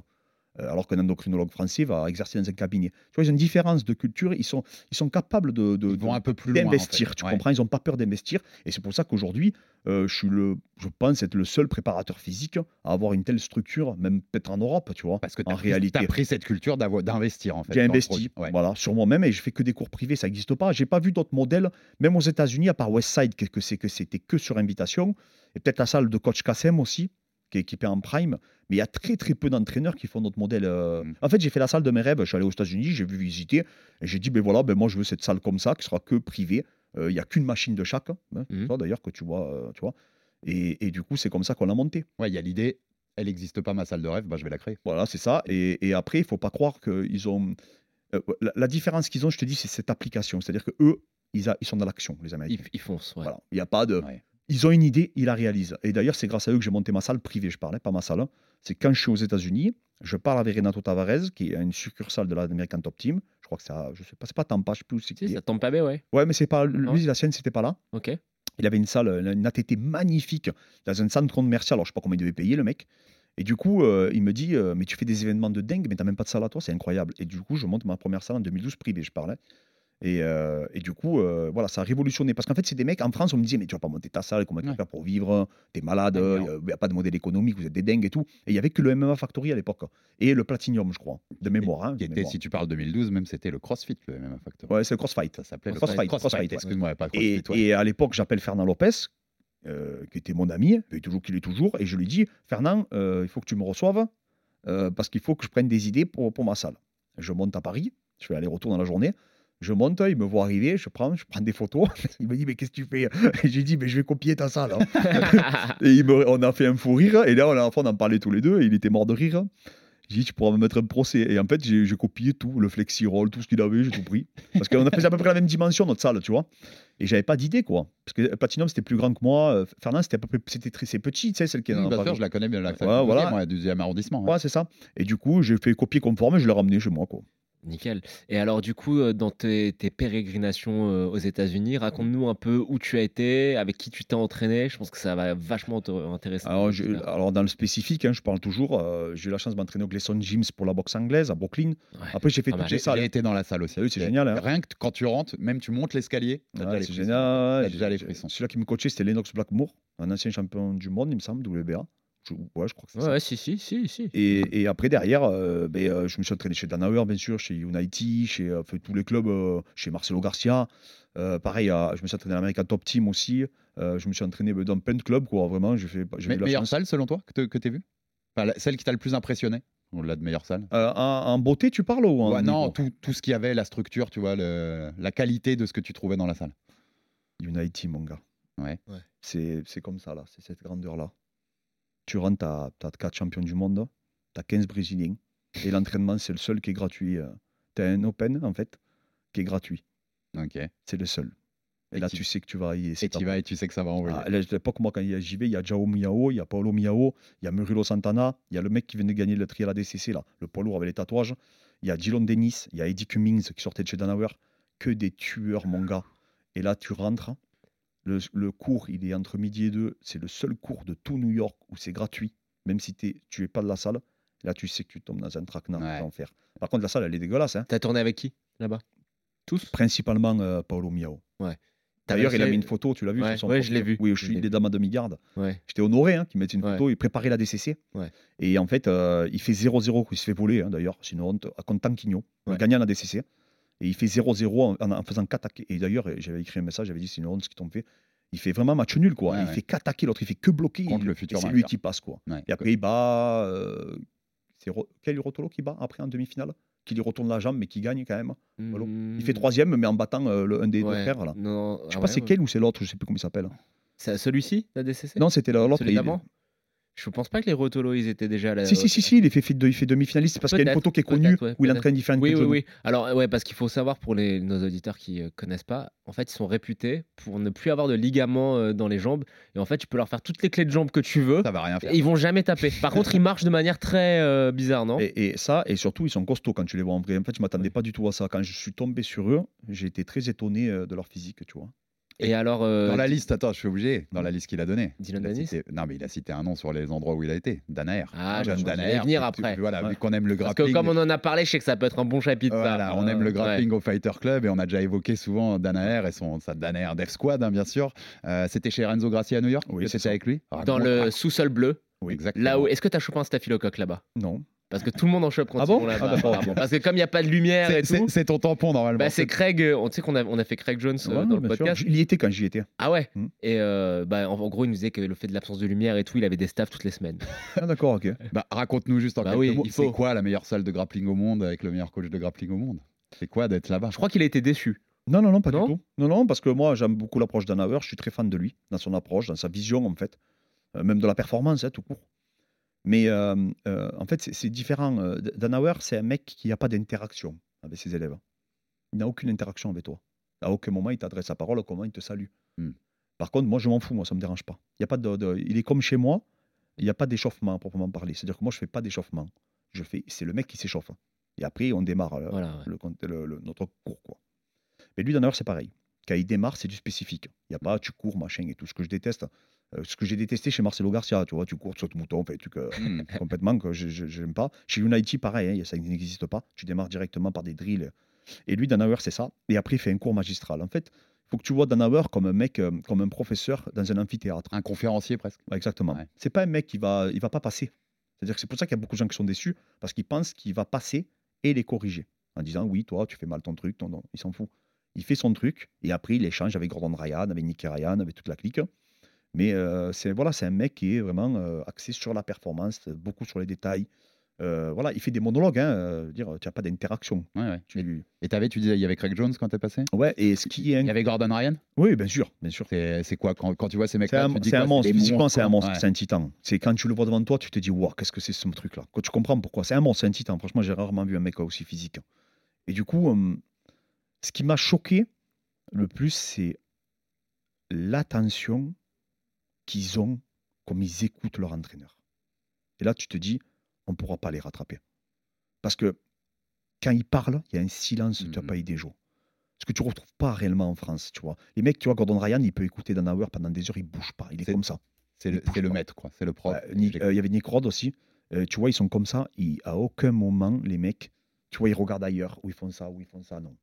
Euh, alors qu'un endocrinologue français va exercer dans un cabinet. Tu vois, ils ont une différence de culture, ils sont, ils sont capables de, de- Ils vont de- un peu plus loin. en fait. d'investir, tu Ouais. comprends Ils n'ont pas peur d'investir. Et c'est pour ça qu'aujourd'hui, euh, je suis le, je pense être le seul préparateur physique à avoir une telle structure, même peut-être en Europe, tu vois. Parce que en tu as réalité, pris cette culture d'avoir- d'investir en fait. j'ai investi. Ouais. voilà, sur moi-même et je fais que des cours privés, ça n'existe pas. J'ai pas vu d'autres modèles, même aux États-Unis, à part Westside, que, que c'était que sur invitation, et peut-être la salle de coach Kassem aussi, qui est équipée en prime. Mais il y a très très peu d'entraîneurs qui font notre modèle. euh. Mm. En fait, j'ai fait la salle de mes rêves. Je suis allé aux États-Unis, j'ai vu visiter, et j'ai dit ben voilà, ben moi je veux cette salle comme ça, qui sera que privée. Euh, Il y a qu'une machine de chaque, hein, Mhm. ça, d'ailleurs que tu vois, euh, tu vois. Et, et du coup, c'est comme ça qu'on l'a monté. Ouais, il y a l'idée. Elle n'existe pas ma salle de rêve, bah, je vais la créer. Voilà, c'est ça. Et, et après, il faut pas croire qu'ils ont. euh, la, la différence qu'ils ont, je te dis, c'est cette application. C'est-à-dire que eux, ils, a- ils sont dans l'action, les Américains. Ils, ils foncent. ouais. Voilà. Il n'y a pas de. Ouais. Ils ont une idée, ils la réalisent. Et d'ailleurs, c'est grâce à eux que j'ai monté ma salle privée, je parlais, pas ma salle. hein. C'est quand je suis aux États-Unis, je parle avec Renato Tavares, qui est une succursale de l'American Top Team. Je crois que ça, je sais pas, c'est pas Tampa, je sais plus. Si, ça pas bien, ouais. Ouais, mais c'est pas. Lui, Ouais. la sienne, c'était pas là. Ok. Il avait une salle, une ATT magnifique dans un centre commercial. Alors, je sais pas combien il devait payer, le mec. Et du coup, euh, il me dit euh, Mais tu fais des événements de dingue, mais t'as même pas de salle à toi, c'est incroyable. Et du coup, je monte ma première salle en 2012 privée, je parlais. Et, euh, et du coup, euh, voilà, ça a révolutionné. Parce qu'en fait, c'est des mecs, en France, on me disait Mais tu vas pas monter ta salle, comment tu vas Ouais. faire pour vivre? T'es malade, il n'y a pas de modèle économique, vous êtes des dingues et tout. Et il y avait que le MMA Factory à l'époque. Et le Platinum, je crois, de mémoire. hein, de était, mémoire. si tu parles 2012, même c'était le CrossFit, le MMA Factor. Ouais, c'est le CrossFight. Ça s'appelait le Crossfight, CrossFit. Ouais. Excuse-moi, pas Et, CrossFit. ouais. et à l'époque, j'appelle Fernand Lopez, euh, qui était mon ami, et toujours qu'il est toujours, et je lui dis Fernand, il faut que tu me reçoives, parce qu'il faut que je prenne des idées pour, pour ma salle. Je monte à Paris, je fais aller-retour dans la journée. Je monte, il me voit arriver, je prends, je prends des photos. Il me dit, mais qu'est-ce que tu fais? J'ai dit, mais je vais copier ta salle. hein. et il me- on a fait un fou rire. Et là, on, en parlait tous les deux. Et il était mort de rire. J'ai dit, tu pourras me mettre un procès. Et en fait, j'ai copié tout, le flexi-roll, tout ce qu'il avait, j'ai tout pris. Parce qu'on a fait à peu près la même dimension, notre salle, tu vois. Et j'avais pas d'idée, quoi. Parce que Platinum, c'était plus grand que moi. Euh, Fernand, c'était à peu près, c'était très, c'est petit, tu sais, celle qui est dans bien la sûr, je la connais bien, la Ouais, voilà. moi, deuxième arrondissement. ouais. Ouais, c'est ça. Et du coup, j'ai fait copier conforme et je l'ai ramené chez moi, quoi. Nickel. Et alors, du coup, euh, dans tes, tes pérégrinations euh, aux États-Unis, raconte-nous un peu où tu as été, avec qui tu t'es entraîné. Je pense que ça va vachement te intéresser. Alors, je- alors, dans le spécifique, hein, je parle toujours. euh, j'ai eu la chance de m'entraîner au Gleason Gyms pour la boxe anglaise à Brooklyn. Ouais. Après, j'ai fait Pas toutes les J'ai salles. j'ai été dans la salle aussi. Ah oui, c'est génial, hein. Rien que quand tu rentres, même tu montes l'escalier, Ouais, c'est génial. Celui-là qui me coachait, c'était Lennox Blackmore, un ancien champion du monde, il me semble, WBA. Je- ouais, je crois que c'est Ouais, ça. ouais, si, si, si, si. Et, et après, derrière, euh, ben, euh, je me suis entraîné chez Danauer, bien sûr, chez United, chez euh, tous les clubs, euh, chez Marcelo Garcia. Euh, pareil, je me suis entraîné à l'American Top Team aussi. Euh, je me suis entraîné ben, dans plein de clubs, quoi. Vraiment, j'ai fait. j'ai eu la meilleure chance. salle selon toi que tu as vu Enfin, la- Celle qui t'a le plus impressionné Au-delà de meilleure salle? Euh, en, en beauté, tu parles ou en Ouais, Non, tout, tout ce qu'il y avait, la structure, tu vois, le- la qualité de ce que tu trouvais dans la salle. United, mon gars. Ouais. Ouais. C'est c'est comme ça, là. C'est cette grandeur-là. Tu rentres, tu as, 4 champions du monde, tu as 15 Brésiliens. Et l'entraînement, c'est le seul qui est gratuit. Tu as un Open, en fait, qui est gratuit. Ok. C'est le seul. Et, Et là, tu sais que tu vas y Et tu vas et tu sais que ça va envoyer. Ah, à l'époque, moi, quand j'y vais, il y a Jao Miao, il y a Paolo Miao, il y a Murilo Santana, il y a le mec qui vient de gagner le trial ADCC, là, le poids lourd avec les tatouages. Il y a Dylan Dennis, il y a Eddie Cummings qui sortait de chez Danauer. Que des tueurs, mon gars. Et là, tu rentres. Le, le cours, il est entre midi et deux. C'est le seul cours de tout New York où c'est gratuit, même si t'es- tu n'es pas de la salle. Là, tu sais que tu tombes dans un traquenard Ouais. d'enfer. Par contre, la salle, elle est dégueulasse. Hein. T'as tourné avec qui là-bas? Tous? Principalement euh, Paolo Miao. Ouais. D'ailleurs, il a mis une photo, tu l'as vu Ouais, sur son ouais, je l'ai vu. Oui, je suis des dames à demi-garde. Ouais. J'étais honoré hein, qu'il mette une photo. Il préparait la DCC. Ouais. Et en fait, euh, il fait 0-0. Il se fait voler, hein, d'ailleurs. C'est une honte. À contre Tanquinho. Il Ouais. gagnait la DCC. Et il fait 0-0 en, en faisant qu'attaquer. Et d'ailleurs, j'avais écrit un message. J'avais dit c'est une honte ce qu'ils t'ont fait. Il fait vraiment match nul, quoi. Ouais, il ouais. fait qu'attaquer. L'autre, il fait que bloquer. Contre Il- le futur C'est lui qui passe, quoi. Ouais. Et après, il bat. euh, c'est Quel Rotolo qui bat après en demi-finale? Qui lui retourne la jambe, mais qui gagne quand même. Il fait troisième, mais en battant euh, le, un des deux Hmm. Frères. Là. Non, Je sais ah pas c'est quel ou c'est l'autre. Je sais plus comment il s'appelle. C'est celui-ci, la DCC Non, c'était l'autre. Celui d'avant? Je pense pas que les Rotolo, ils étaient déjà là. Si, si, si, si, il est fait, il fait demi-finaliste. C'est parce qu'il y a une photo qui est connue ouais, où il peut-être. entraîne différentes Oui, oui, personnes. oui. Alors, ouais, parce qu'il faut savoir pour les, nos auditeurs qui ne connaissent pas, en fait, ils sont réputés pour ne plus avoir de ligaments euh, dans les jambes. Et en fait, tu peux leur faire toutes les clés de jambes que tu veux. Ça va rien faire. Ils vont jamais taper. Par contre, ils marchent de manière très euh, bizarre, non? Et, et ça, et surtout, ils sont costauds quand tu les vois en vrai. En fait, je m'attendais pas du tout à ça. Quand je suis tombé sur eux, j'ai été très étonné euh, de leur physique, tu vois. Et alors. euh, Dans la liste, attends, je suis obligé. Dans la liste qu'il a donnée. Dylan il a Dennis cité- Non, mais il a cité un nom sur les endroits où il a été. Danaer. Ah, vais Danaer. venir Tu- après. Voilà, Ouais. vu qu'on aime le Parce grappling. que comme on en a parlé, je sais que ça peut être un bon chapitre. ça. Voilà, on aime le Ouais. grappling au Fighter Club et on a déjà évoqué souvent Danaer et son sa Danaer Death Squad, hein, bien sûr. Euh, C'était chez Renzo Gracie à New York? Oui, ça. avec lui? Dans le sous-sol bleu. Oui, exactement. Là où. Est-ce que tu as chopé un staphylocoque là-bas? Non. Parce que tout le monde en chope quand Ah ils bon? vont là-bas. Ah, ok. Parce que comme il n'y a pas de lumière C'est- et tout. c'est ton tampon normalement. Bah, c'est Craig, euh, on sait qu'on a, on a fait Craig Jones euh, Ouais, dans le sûr. podcast. Il y était quand j'y étais. Ah ouais Hmm. Et euh, bah, en, en gros, il nous disait que le fait de l'absence de lumière et tout, il avait des staffs toutes les semaines. Ah, d'accord, ok. Bah, Raconte-nous juste en Bah quelques oui, mots. C'est quoi la meilleure salle de grappling au monde avec le meilleur coach de grappling au monde? C'est quoi d'être là-bas? Je crois qu'il a été déçu. Non, non, non, pas Non? du tout. Non, non, parce que moi, j'aime beaucoup l'approche d'Anauer. Je suis très fan de lui, dans son approche, dans sa vision, en fait. Euh, même de la performance, hein, tout court. Mais euh, euh, en fait, c'est- différent. Danauer, c'est un mec qui n'a pas d'interaction avec ses élèves. Il n'a aucune interaction avec toi. À aucun moment, il t'adresse la parole, comment il te salue. Hmm. Par contre, moi, je m'en fous, moi, ça ne me dérange pas. Il, y a pas de, de- il est comme chez moi, il n'y a pas d'échauffement à proprement parler. C'est-à-dire que moi, je ne fais pas d'échauffement. Je fais, C'est le mec qui s'échauffe. Et après, on démarre Voilà, ouais. le, compte- le- le- notre cours. Quoi. Mais lui, Danauer, c'est pareil. Quand il démarre, c'est du spécifique. Il n'y a pas tu cours, machin et tout. Ce que je déteste, euh, ce que j'ai détesté chez Marcelo Garcia, tu vois, tu cours, tu sautes mouton, fait, tu que, Hmm. complètement que je n'aime pas. Chez United, pareil, hein, ça n'existe pas. Tu démarres directement par des drills. Et lui, Danauer, c'est ça. Et après, il fait un cours magistral. En fait, il faut que tu vois Danauer comme un mec, euh, comme un professeur dans un amphithéâtre. Un conférencier presque. Ouais, exactement. Ouais. C'est pas un mec qui va, il va pas passer. C'est-à-dire que c'est pour ça qu'il y a beaucoup de gens qui sont déçus parce qu'ils pensent qu'il va passer et les corriger en disant oui, toi, tu fais mal ton truc, ton, non, il s'en fout. Il fait son truc et après il échange avec Gordon Ryan, avec Nicky Ryan, avec toute la clique. Mais euh, c'est voilà, c'est un mec qui est vraiment euh, axé sur la performance, beaucoup sur les détails. Euh, voilà, il fait des monologues, hein, dire, tu n'as pas d'interaction. Ouais, ouais. Tu Et t'avais, tu disais, il y avait Craig Jones quand t'es passé? Ouais, et ce qui est, Il y avait Gordon Ryan? Oui, bien sûr, bien sûr. C'est quoi quand, quand tu vois ces mecs-là un, c'est quoi? un monstre, physiquement c'est un monstre, Ouais. c'est un titan. C'est quand tu le vois devant toi, tu te dis, waouh, qu'est-ce que c'est ce truc-là? Quand tu comprends pourquoi, c'est un monstre, c'est un titan. Franchement, j'ai rarement vu un mec aussi physique. Et du coup, hum, ce qui m'a choqué le plus, c'est l'attention qu'ils ont comme ils écoutent leur entraîneur. Et là, tu te dis, on ne pourra pas les rattraper. Parce que quand ils parlent, il y a un silence, tu n'as pas idée. Ce que tu ne retrouves pas réellement en France, tu vois. Les mecs, tu vois, Gordon Ryan, il peut écouter Dan Hauer pendant des heures, il bouge pas, il est, comme ça. C'est le, maître, quoi. C'est le prof. Euh, euh, Il y avait Nick Rod aussi. Euh, tu vois, ils sont comme ça. Ils, à aucun moment, les mecs, tu vois, ils regardent ailleurs, où ils font ça, où ils font ça. Non.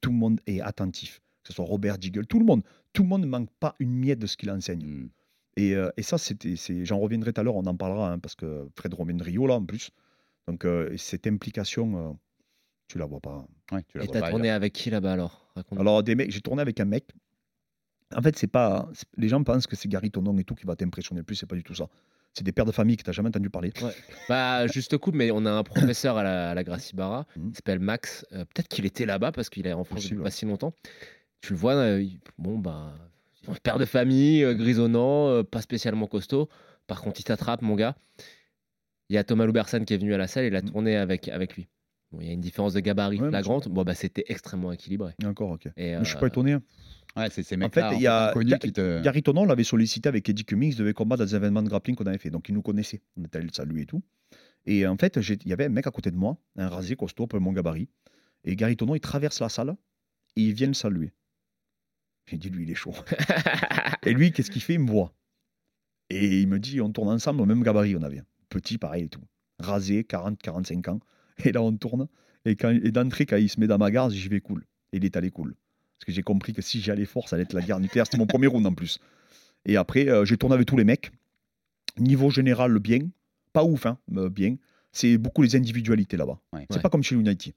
Tout le monde est attentif. Que ce soit Robert Diggle, tout le monde. Tout le monde ne manque pas une miette de ce qu'il enseigne. Hmm. Et, euh, et ça, c'était, j'en reviendrai tout à l'heure, on en parlera, hein, parce que Fred revient de Rio, là, en plus. Donc, euh, et cette implication, euh, tu la vois pas. Ouais, tu la Et vois t'as pas tourné ailleurs. avec qui là-bas alors? Alors, des mecs, j'ai tourné avec un mec. En fait, c'est pas. Les gens pensent que c'est Gary Tonon et tout qui va t'impressionner le plus, c'est pas du tout ça. C'est des pères de famille que t'as jamais entendu parler. Ouais. Bah, juste coup, mais on a un professeur à la, à la Gracie Barra, Mhm. il s'appelle Max. Euh, Peut-être qu'il était là-bas parce qu'il est en France Possible, depuis ouais. pas si longtemps. Tu le vois, euh, bon, bah, père de famille, euh, grisonnant, pas spécialement costaud. Par contre, il t'attrape, mon gars. Il y a Thomas Loubersan qui est venu à la salle, il a Mhm. tourné avec, avec lui. Bon, il y a une différence de gabarit Ouais, flagrante. Bon, bah, c'était extrêmement équilibré. Encore, ok. Et, je suis euh, pas étonné. hein. Ouais, c'est ces En mecs-là fait, il y a te. Gary Tonon l'avait sollicité avec Eddie Cummings, devait combattre dans des événements de grappling qu'on avait fait. Donc il nous connaissait. On était allé le saluer et tout. Et en fait, il y avait un mec à côté de moi, un rasé costaud, peu mon gabarit. Et Gary Tonon, il traverse la salle et il vient le saluer. J'ai dit, lui, il est chaud. et lui, qu'est-ce qu'il fait? Il me voit. Et il me dit, on tourne ensemble au même gabarit, on avait. Petit, pareil et tout. Rasé, 40, 45 ans. Et là, on tourne. Et, quand, et d'entrée, quand il se met dans ma garde, j'y vais cool. Et il est allé cool. Parce que j'ai compris que si j'y allais fort, ça allait être la guerre nucléaire. C'était mon premier round en plus. Et après, euh, j'ai tourné avec tous les mecs. Niveau général, bien. Pas ouf, hein, mais bien. C'est beaucoup les individualités là-bas. Ouais. C'est Ouais. pas comme chez United.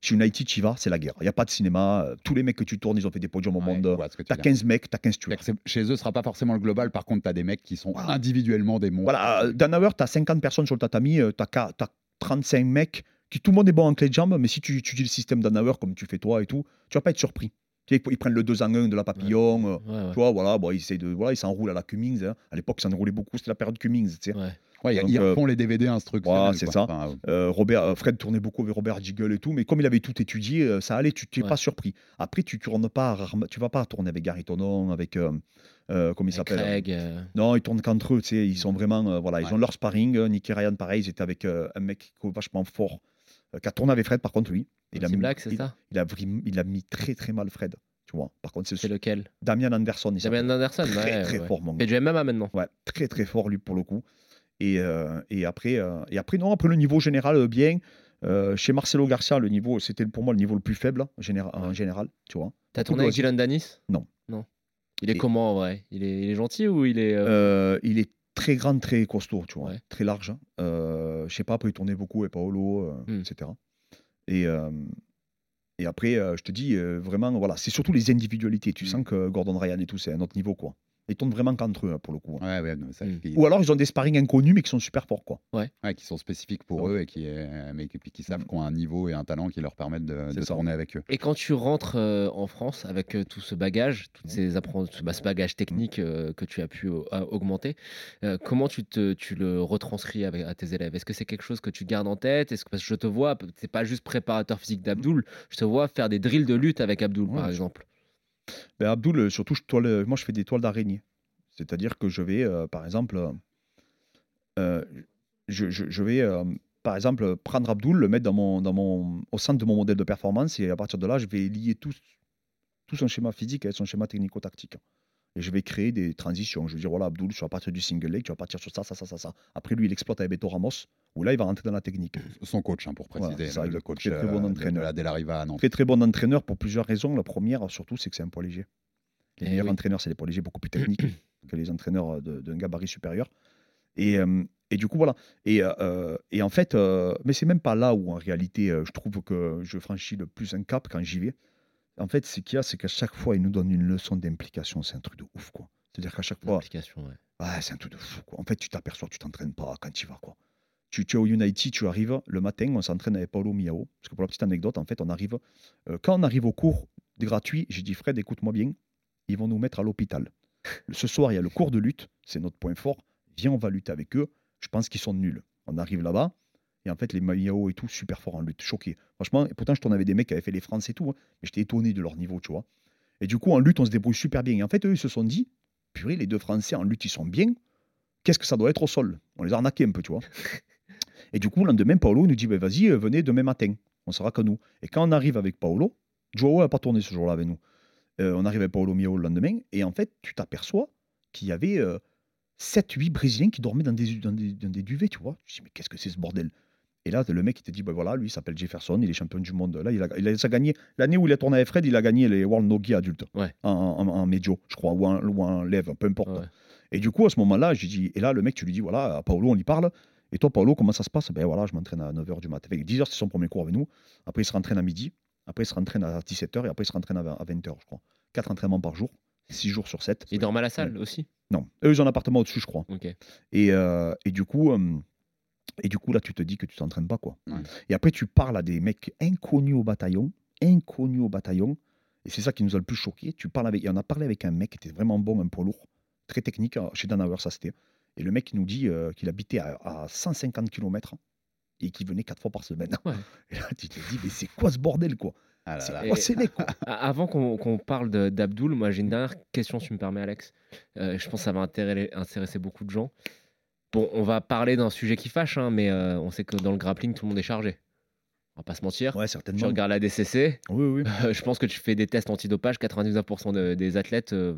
Chez United, tu y vas, c'est la guerre. Il n'y a pas de cinéma. euh, Tous les mecs que tu tournes, ils ont fait des podiums au Ouais, monde. tu dire. 15 mecs, t'as 15 C'est-à-dire tueurs. que c'est- Chez eux, ce sera pas forcément le global. Par contre, tu as des mecs qui sont Voilà. individuellement des monstres. Voilà, Dan Hauer, t'as 50 personnes sur le tatami, euh, t'as 35 mecs qui tout le monde est bon en clé de jambe, mais si tu étudies le système Dan Hauer comme tu fais toi et tout, tu vas pas être surpris. Tu sais, ils prennent le 2 en 1 de la papillon. euh, Ouais, ouais. Tu vois, voilà, bon, ils, essayent de, voilà, ils s'enroulent à la Cummings. hein. À l'époque, ils s'enroulaient beaucoup, c'était la période Cummings. tu sais. Ouais. Ouais, ils- Donc, ils euh, refont les DVD instructionnels. voilà, c'est ça. Enfin, Euh, Robert, euh, Fred tournait beaucoup avec Robert Jiggle et tout, mais comme il avait tout étudié, euh, ça allait, tu n'es Ouais. pas surpris. Après, tu tournes pas, rarement- tu vas pas tourner avec Gary Tonon, avec. euh, euh, comment il s'appelle Craig, euh, Non, ils tournent qu'entre eux, tu sais, ils sont vraiment, euh, voilà, ils Ouais. ont leur sparring. euh, Nicky Ryan, pareil, ils étaient avec euh, un mec vachement fort, qui a tourné avec Fred, par contre, lui. Il a, mis, Black, il, ça il a, vri- il a mis très très mal Fred, tu vois. Par contre, c'est lequel Damien Anderson, Damien. Anderson Très ouais, très ouais. fort, mon gars. du MMA maintenant. Ouais, très très fort lui pour le coup. Et, euh, et après, euh, et après non, après le niveau général euh, bien. Euh, chez Marcelo Garcia, le niveau, c'était pour moi le niveau le plus faible en général, en général tu vois. T'as tourné avec Dylan Danis Non. Non. Il est Et- comment en vrai? Il est, il est gentil ou il est. euh, Euh, il est très grand, très costaud, tu vois, Ouais. très large. Euh, je sais pas, après il tournait beaucoup avec Paolo, euh, Hmm. etc. Et, euh, et après, euh, je te dis, euh, vraiment, voilà, c'est surtout les individualités. Tu Hmm. sens que Gordon Ryan et tout, c'est un autre niveau, quoi. Ils tournent vraiment qu'entre eux, hein, pour le coup. Ouais, ouais, non, ça- Mm. qui, Ou alors ils ont des sparring inconnus, mais qui sont super forts, quoi. ouais, qui sont spécifiques pour Ouais. eux et qui, euh, mais qui, qui savent qu'ils ont un niveau et un talent qui leur permettent de, C'est de ça. tourner avec eux. Et quand tu rentres euh, en France avec euh, tout ce bagage, toutes ces appren- bah, ce bagage technique euh, que tu as pu euh, a- augmenter, euh, comment tu, te, tu le retranscris avec, à tes élèves? Est-ce que c'est quelque chose que tu gardes en tête? Est-ce que parce que je te vois, c'est pas juste préparateur physique d'Abdoul, je te vois faire des drills de lutte avec Abdoul Ouais, par je- exemple. Ben, Abdoul, euh, surtout, je toile- moi, je fais des toiles d'araignée. C'est-à-dire que je vais, euh, par exemple, euh, euh, je, vais, euh, par exemple, prendre Abdoul, le mettre dans mon, dans mon, au centre de mon modèle de performance, et à partir de là, je vais lier tout, tout son schéma physique avec son schéma technico-tactique. Et je vais créer des transitions. Je vais dire, voilà, Abdoul, tu vas partir du single leg, tu vas partir sur ça, ça, ça, ça, ça. Après, lui, il exploite avec Beto Ramos, où là, il va rentrer dans la technique. Son coach, hein, pour Voilà, préciser, ça, le, il le coach très, très bon euh, entraîneur. de la à Nantes. Très, très bon entraîneur pour plusieurs raisons. La première, surtout, c'est que c'est un poids léger. Les Eh meilleurs oui. entraîneurs, c'est les poids légers beaucoup plus techniques que les entraîneurs d'un gabarit supérieur. Et, euh, et du coup, voilà. Et, euh, et en fait, euh, mais c'est même pas là où, en réalité, euh, je trouve que je franchis le plus un cap quand j'y vais. En fait, ce qu'il y a, c'est qu'à chaque fois, ils nous donnent une leçon d'implication. C'est un truc de ouf, quoi. C'est-à-dire qu'à chaque fois, ouais. Ouais, c'est un truc de fou. Quoi. En fait, tu t'aperçois que tu t'entraînes pas quand tu y vas. Quoi. Tu, es au United, tu arrives le matin, on s'entraîne avec Paulo Miao. Parce que pour la petite anecdote, en fait, on arrive. euh, quand on arrive au cours des gratuits, j'ai dit Fred, écoute-moi bien, ils vont nous mettre à l'hôpital. Ce soir, il y a le cours de lutte, c'est notre point fort. Viens, on va lutter avec eux. Je pense qu'ils sont nuls. On arrive là-bas, et en fait, les Miao et tout, super forts en lutte, choqués. Franchement, pourtant, je tourne avec des mecs qui avaient fait les France et tout, hein, j'étais étonné de leur niveau, tu vois. Et du coup, en lutte, on se débrouille super bien. Et en fait, eux, ils se sont dit, purée, les deux Français en lutte, ils sont bien. Qu'est-ce que ça doit être au sol? On les a arnaqués un peu, tu vois. Et du coup, le lendemain, Paolo nous dit, ben, vas-y, euh, venez demain matin. On sera que nous. Et quand on arrive avec Paolo, Joao n'a pas tourné ce jour-là avec nous. Euh, on arrive avec Paolo Mio le lendemain, et en fait, tu t'aperçois qu'il y avait 7-8 Brésiliens qui dormaient dans des, dans des, dans des duvets, tu vois. Je dis, mais qu'est-ce que c'est ce bordel? Et là, le mec, il te dit, ben voilà, lui, il s'appelle Jefferson, il est champion du monde. Là, il a, il a, a gagné, l'année où il a tourné avec Fred, il a gagné les World Nogi adultes, Ouais. en, en, en médio, je crois, ou en, ou en lève, peu importe. Ouais. Et du coup, à ce moment-là, j'ai dit, et là, le mec, tu lui dis, voilà, à Paolo, on lui parle. Et toi, Paolo, comment ça se passe? Ben voilà, je m'entraîne à 9h du matin. Avec 10h, c'est son premier cours avec nous. Après, il se rentraîne à midi. Après, il se rentraîne à 17h. Et après, il se rentraîne à 20h, je crois. Quatre entraînements par jour, 6 jours sur 7. Il dorment à la salle aussi? Non, eux, ils ont un appartement au-dessus, je crois. Ok. Et, euh, et du coup, euh, et du coup, là, tu te dis que tu t'entraînes pas, quoi. Ouais. Et après, tu parles à des mecs inconnus au bataillon, inconnus au bataillon. Et c'est ça qui nous a le plus choqué. Tu parles avec, et on a parlé avec un mec qui était vraiment bon, un poids lourd, très technique, chez Danauer, ça c'était. Et le mec, il nous dit euh, qu'il habitait à, à 150 km et qu'il venait quatre fois par semaine. Ouais. Et là, tu te dis, mais c'est quoi ce bordel, quoi? Ah là C'est là. quoi ces mecs, quoi A- Avant qu'on parle d'Abdoul, moi j'ai une dernière question, si tu me permets, Alex. Euh, je pense que ça va intéresser, intéresser beaucoup de gens. Bon, on va parler d'un sujet qui fâche, hein, mais euh, on sait que dans le grappling, tout le monde est chargé. On va pas se mentir. Ouais, Tu certainement. regardes la DCC, Oui, oui. euh, je pense que tu fais des tests antidopage, 99% de- des athlètes. euh,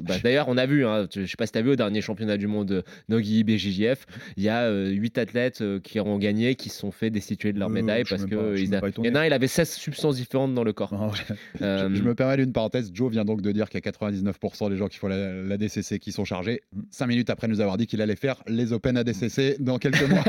bah, D'ailleurs, on a vu, hein, je sais pas si tu as vu au dernier championnat du monde de Nogi BJJF, il y a 8 athlètes euh, qui ont gagné, qui se sont fait destituer de leur Euh, médaille parce que il y en a un, il avait 16 substances différentes dans le corps. Ah ouais. Euh, Je, je me permets d'une parenthèse. Joe vient donc de dire qu'il y a 99% des gens qui font la, la DCC qui sont chargés. Cinq minutes après nous avoir dit qu'il allait faire les Open ADCC dans quelques mois.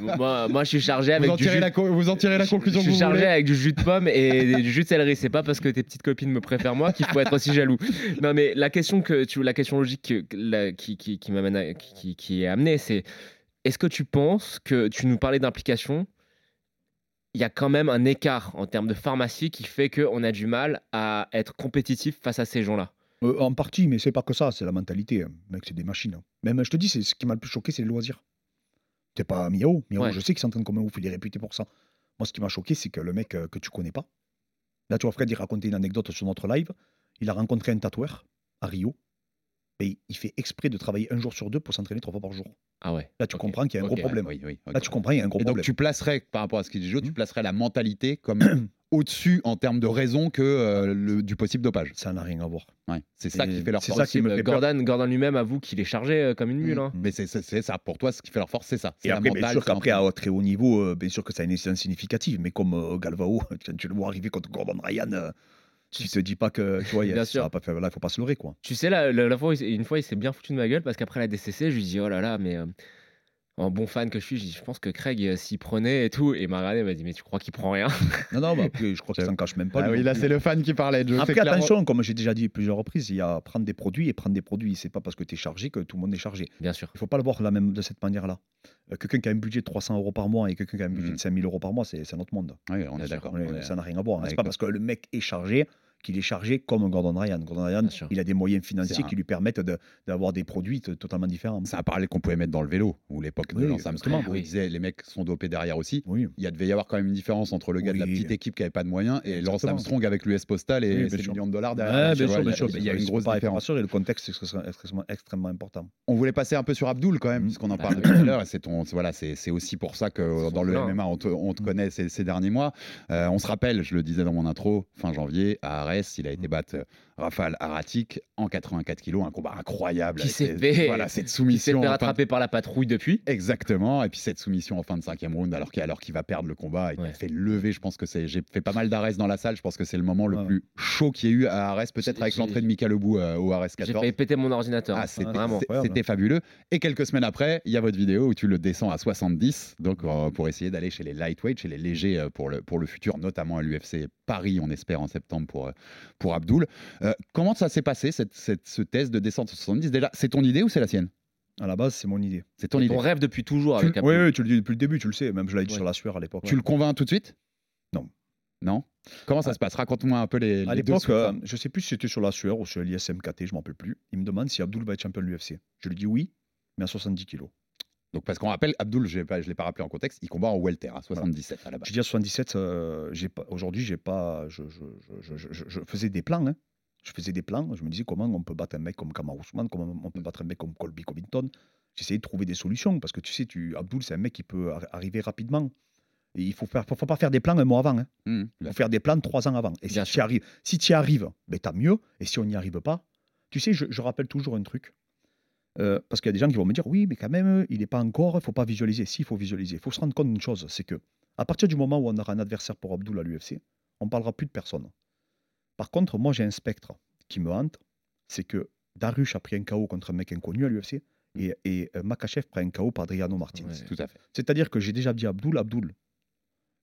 moi, moi, je suis chargé vous, avec du jus- la vous en tirez la conclusion Je suis vous chargé voulez. avec du jus de pomme et du jus de céleri. C'est pas parce que tes petites copines me préfèrent moi qu'il faut être aussi jaloux. Non, mais la question que tu, la question logique que- que- la- qui, qui, qui m'amène à- qui, est amenée, c'est est-ce que tu penses que tu nous parlais d'implication il y a quand même un écart en termes de pharmacie qui fait qu'on a du mal à être compétitif face à ces gens-là? Euh, en partie, mais c'est pas que ça, c'est la mentalité. hein. Mec, c'est des machines. hein. Même, je te dis, c'est ce qui m'a le plus choqué, c'est les loisirs. C'est pas Miao. Miao, Ouais. je sais qu'il s'entraîne comme un ouf, il est réputé pour ça. Moi, ce qui m'a choqué, c'est que le mec euh, que tu connais pas. Là, tu vois, Fred, il racontait une anecdote sur notre live. Il a rencontré un tatoueur à Rio. Il fait exprès de travailler un jour sur deux pour s'entraîner trois fois par jour. Ah ouais. Là, tu comprends qu'il y a un gros problème. Oui, oui. Là, tu comprends, il y a un gros Et donc problème. tu placerais, par rapport à ce qu'il dit Joe, tu Mm. placerais la mentalité comme au-dessus en termes de raison que euh, le, du possible dopage. Ça n'a rien à voir. Ouais. C'est ça qui fait leur c'est force. ça qui me. Gordon, Gordon lui-même avoue qu'il est chargé euh, comme une mule. hein. Mais c'est c'est- c'est ça, pour toi, ce qui fait leur force, c'est ça. C'est Et la après, bien mentale, sûr c'est qu'après, à très haut niveau, euh, bien sûr que ça a une incidence significative. Mais comme euh, Galvao, tu le vois arriver contre Gordon Ryan, euh, tu te dis pas que tu vois, Bien sûr. pas là, il faut pas se leurrer. Quoi. Tu sais, la, la- la fois, une fois, il s'est bien foutu de ma gueule parce qu'après la DCC, je lui dis Oh là là, mais euh, en bon fan que je suis, je, dis, je pense que Craig euh, s'y prenait et tout. Et il m'a dit Mais tu crois qu'il prend rien? Non, non, bah, après, je crois qu'il s'en cache même pas. Ah oui, là, c'est le fan qui parlait. Joe, Après, clairement- attention, comme j'ai déjà dit plusieurs reprises, il y a prendre des produits et prendre des produits. C'est pas parce que tu es chargé que tout le monde est chargé. Bien sûr. Il faut pas le voir même, de cette manière-là. Euh, quelqu'un qui a un budget de 300 euros par mois et quelqu'un qui a un budget Mhm. de 5000 euros par mois, c'est un autre monde. Oui, on Bien est d'accord. Ça n'a rien à voir. C'est pas parce que le mec est chargé qu'il est chargé comme Gordon Ryan. Gordon Ryan, il a des moyens financiers qui lui permettent de- d'avoir des produits totalement différents. C'est un parallèle qu'on pouvait mettre dans le vélo, ou l'époque de Oui, Lance Armstrong, où il Oui. disait les mecs sont dopés derrière aussi. Oui. Il y a- devait y avoir quand même une différence entre le gars de la petite équipe qui avait pas de moyens et Lance. Armstrong avec l'US Postal et ses millions de dollars derrière. Bien sûr, bien il y a- sûr. Il y a une grosse différence. sûr et le contexte est extrêmement, important. On voulait passer un peu sur Abdul quand même, Mhm. puisqu'on en parle depuis tout à l'heure. C'est voilà, aussi pour ça que dans le MMA, on te, Mhm. connaît ces, ces derniers mois. Euh, on se rappelle, je le disais dans mon intro, fin janvier, à Il a été battre euh, Rafal Aratik en 84 kilos, un combat incroyable. Qui s'est C'est- fait- Voilà, cette Il s'est soumission. fait de- rattraper par la patrouille depuis. Exactement, et puis cette soumission en fin de cinquième round, alors qu'il alors qu'il va perdre le combat, il Ouais. a fait lever. Je pense que c'est. J'ai fait pas mal d'Arès dans la salle. Je pense que c'est le moment le Ouais. plus chaud qu'il y ait eu à Arès, peut-être J'ai- avec j'ai- l'entrée de Mika Lebou euh, au Arès J'ai 14. failli péter mon ordinateur. Ah, c'était fabuleux. Et quelques semaines après, il y a votre vidéo où tu le descends à 70, donc euh, pour essayer d'aller chez les lightweight, chez les légers euh, pour le, pour le futur, notamment à l'UFC Paris, on espère en septembre pour, euh, pour Abdul. Euh, comment ça s'est passé, cette, cette- ce test de descente à 70 Déjà, c'est ton idée ou c'est la sienne? À la base, c'est mon idée. C'est ton idée. ton rêve depuis toujours Tu- avec Oui, oui, tu le dis depuis le début, tu le sais. Même je l'avais dit Ouais. sur la sueur à l'époque. Tu le convaincs tout de suite? Non. Non? Comment ça se passe? Raconte-moi un peu les, À l'époque, euh, je sais plus si c'était sur la sueur ou sur l'ISMKT, je m'en rappelle plus. Il me demande si Abdul va être champion de l'UFC. Je lui dis oui, mais à 70 kilos. Donc, parce qu'on rappelle, Abdul, je ne l'ai pas rappelé en contexte, il combat en welter à 77 à la base. Je dis à 77, euh, j'ai pas, aujourd'hui, j'ai pas, je, je, je, je- je- je faisais des plans. hein. Je faisais des plans. Je me disais comment on peut battre un mec comme Kamar Ousmane, comment on peut battre un mec comme Colby Covington? J'essayais de trouver des solutions parce que tu sais, tu, Abdul, c'est un mec qui peut ar- arriver rapidement. Et il faut faire, faut, faut pas faire des plans un mois avant. hein. Mmh. Il faut faire des plans trois ans avant. Et si tu y arrives, si tu y arrives, ben, t'as mieux. Et si on n'y arrive pas, tu sais, je, je rappelle toujours un truc. Euh, parce qu'il y a des gens qui vont me dire oui, mais quand même, il n'est pas encore, il faut pas visualiser. Si, il faut visualiser. Il faut se rendre compte d'une chose, c'est que à partir du moment où on aura un adversaire pour Abdul à l'UFC, on parlera plus de personne. Par contre, moi, j'ai un spectre qui me hante, c'est que Darius a pris un KO contre un mec inconnu à l'UFC et, et euh, Makachev prend un KO par Adriano Martins. Ouais. Tout à fait. C'est-à-dire que j'ai déjà dit à Abdul, Abdul,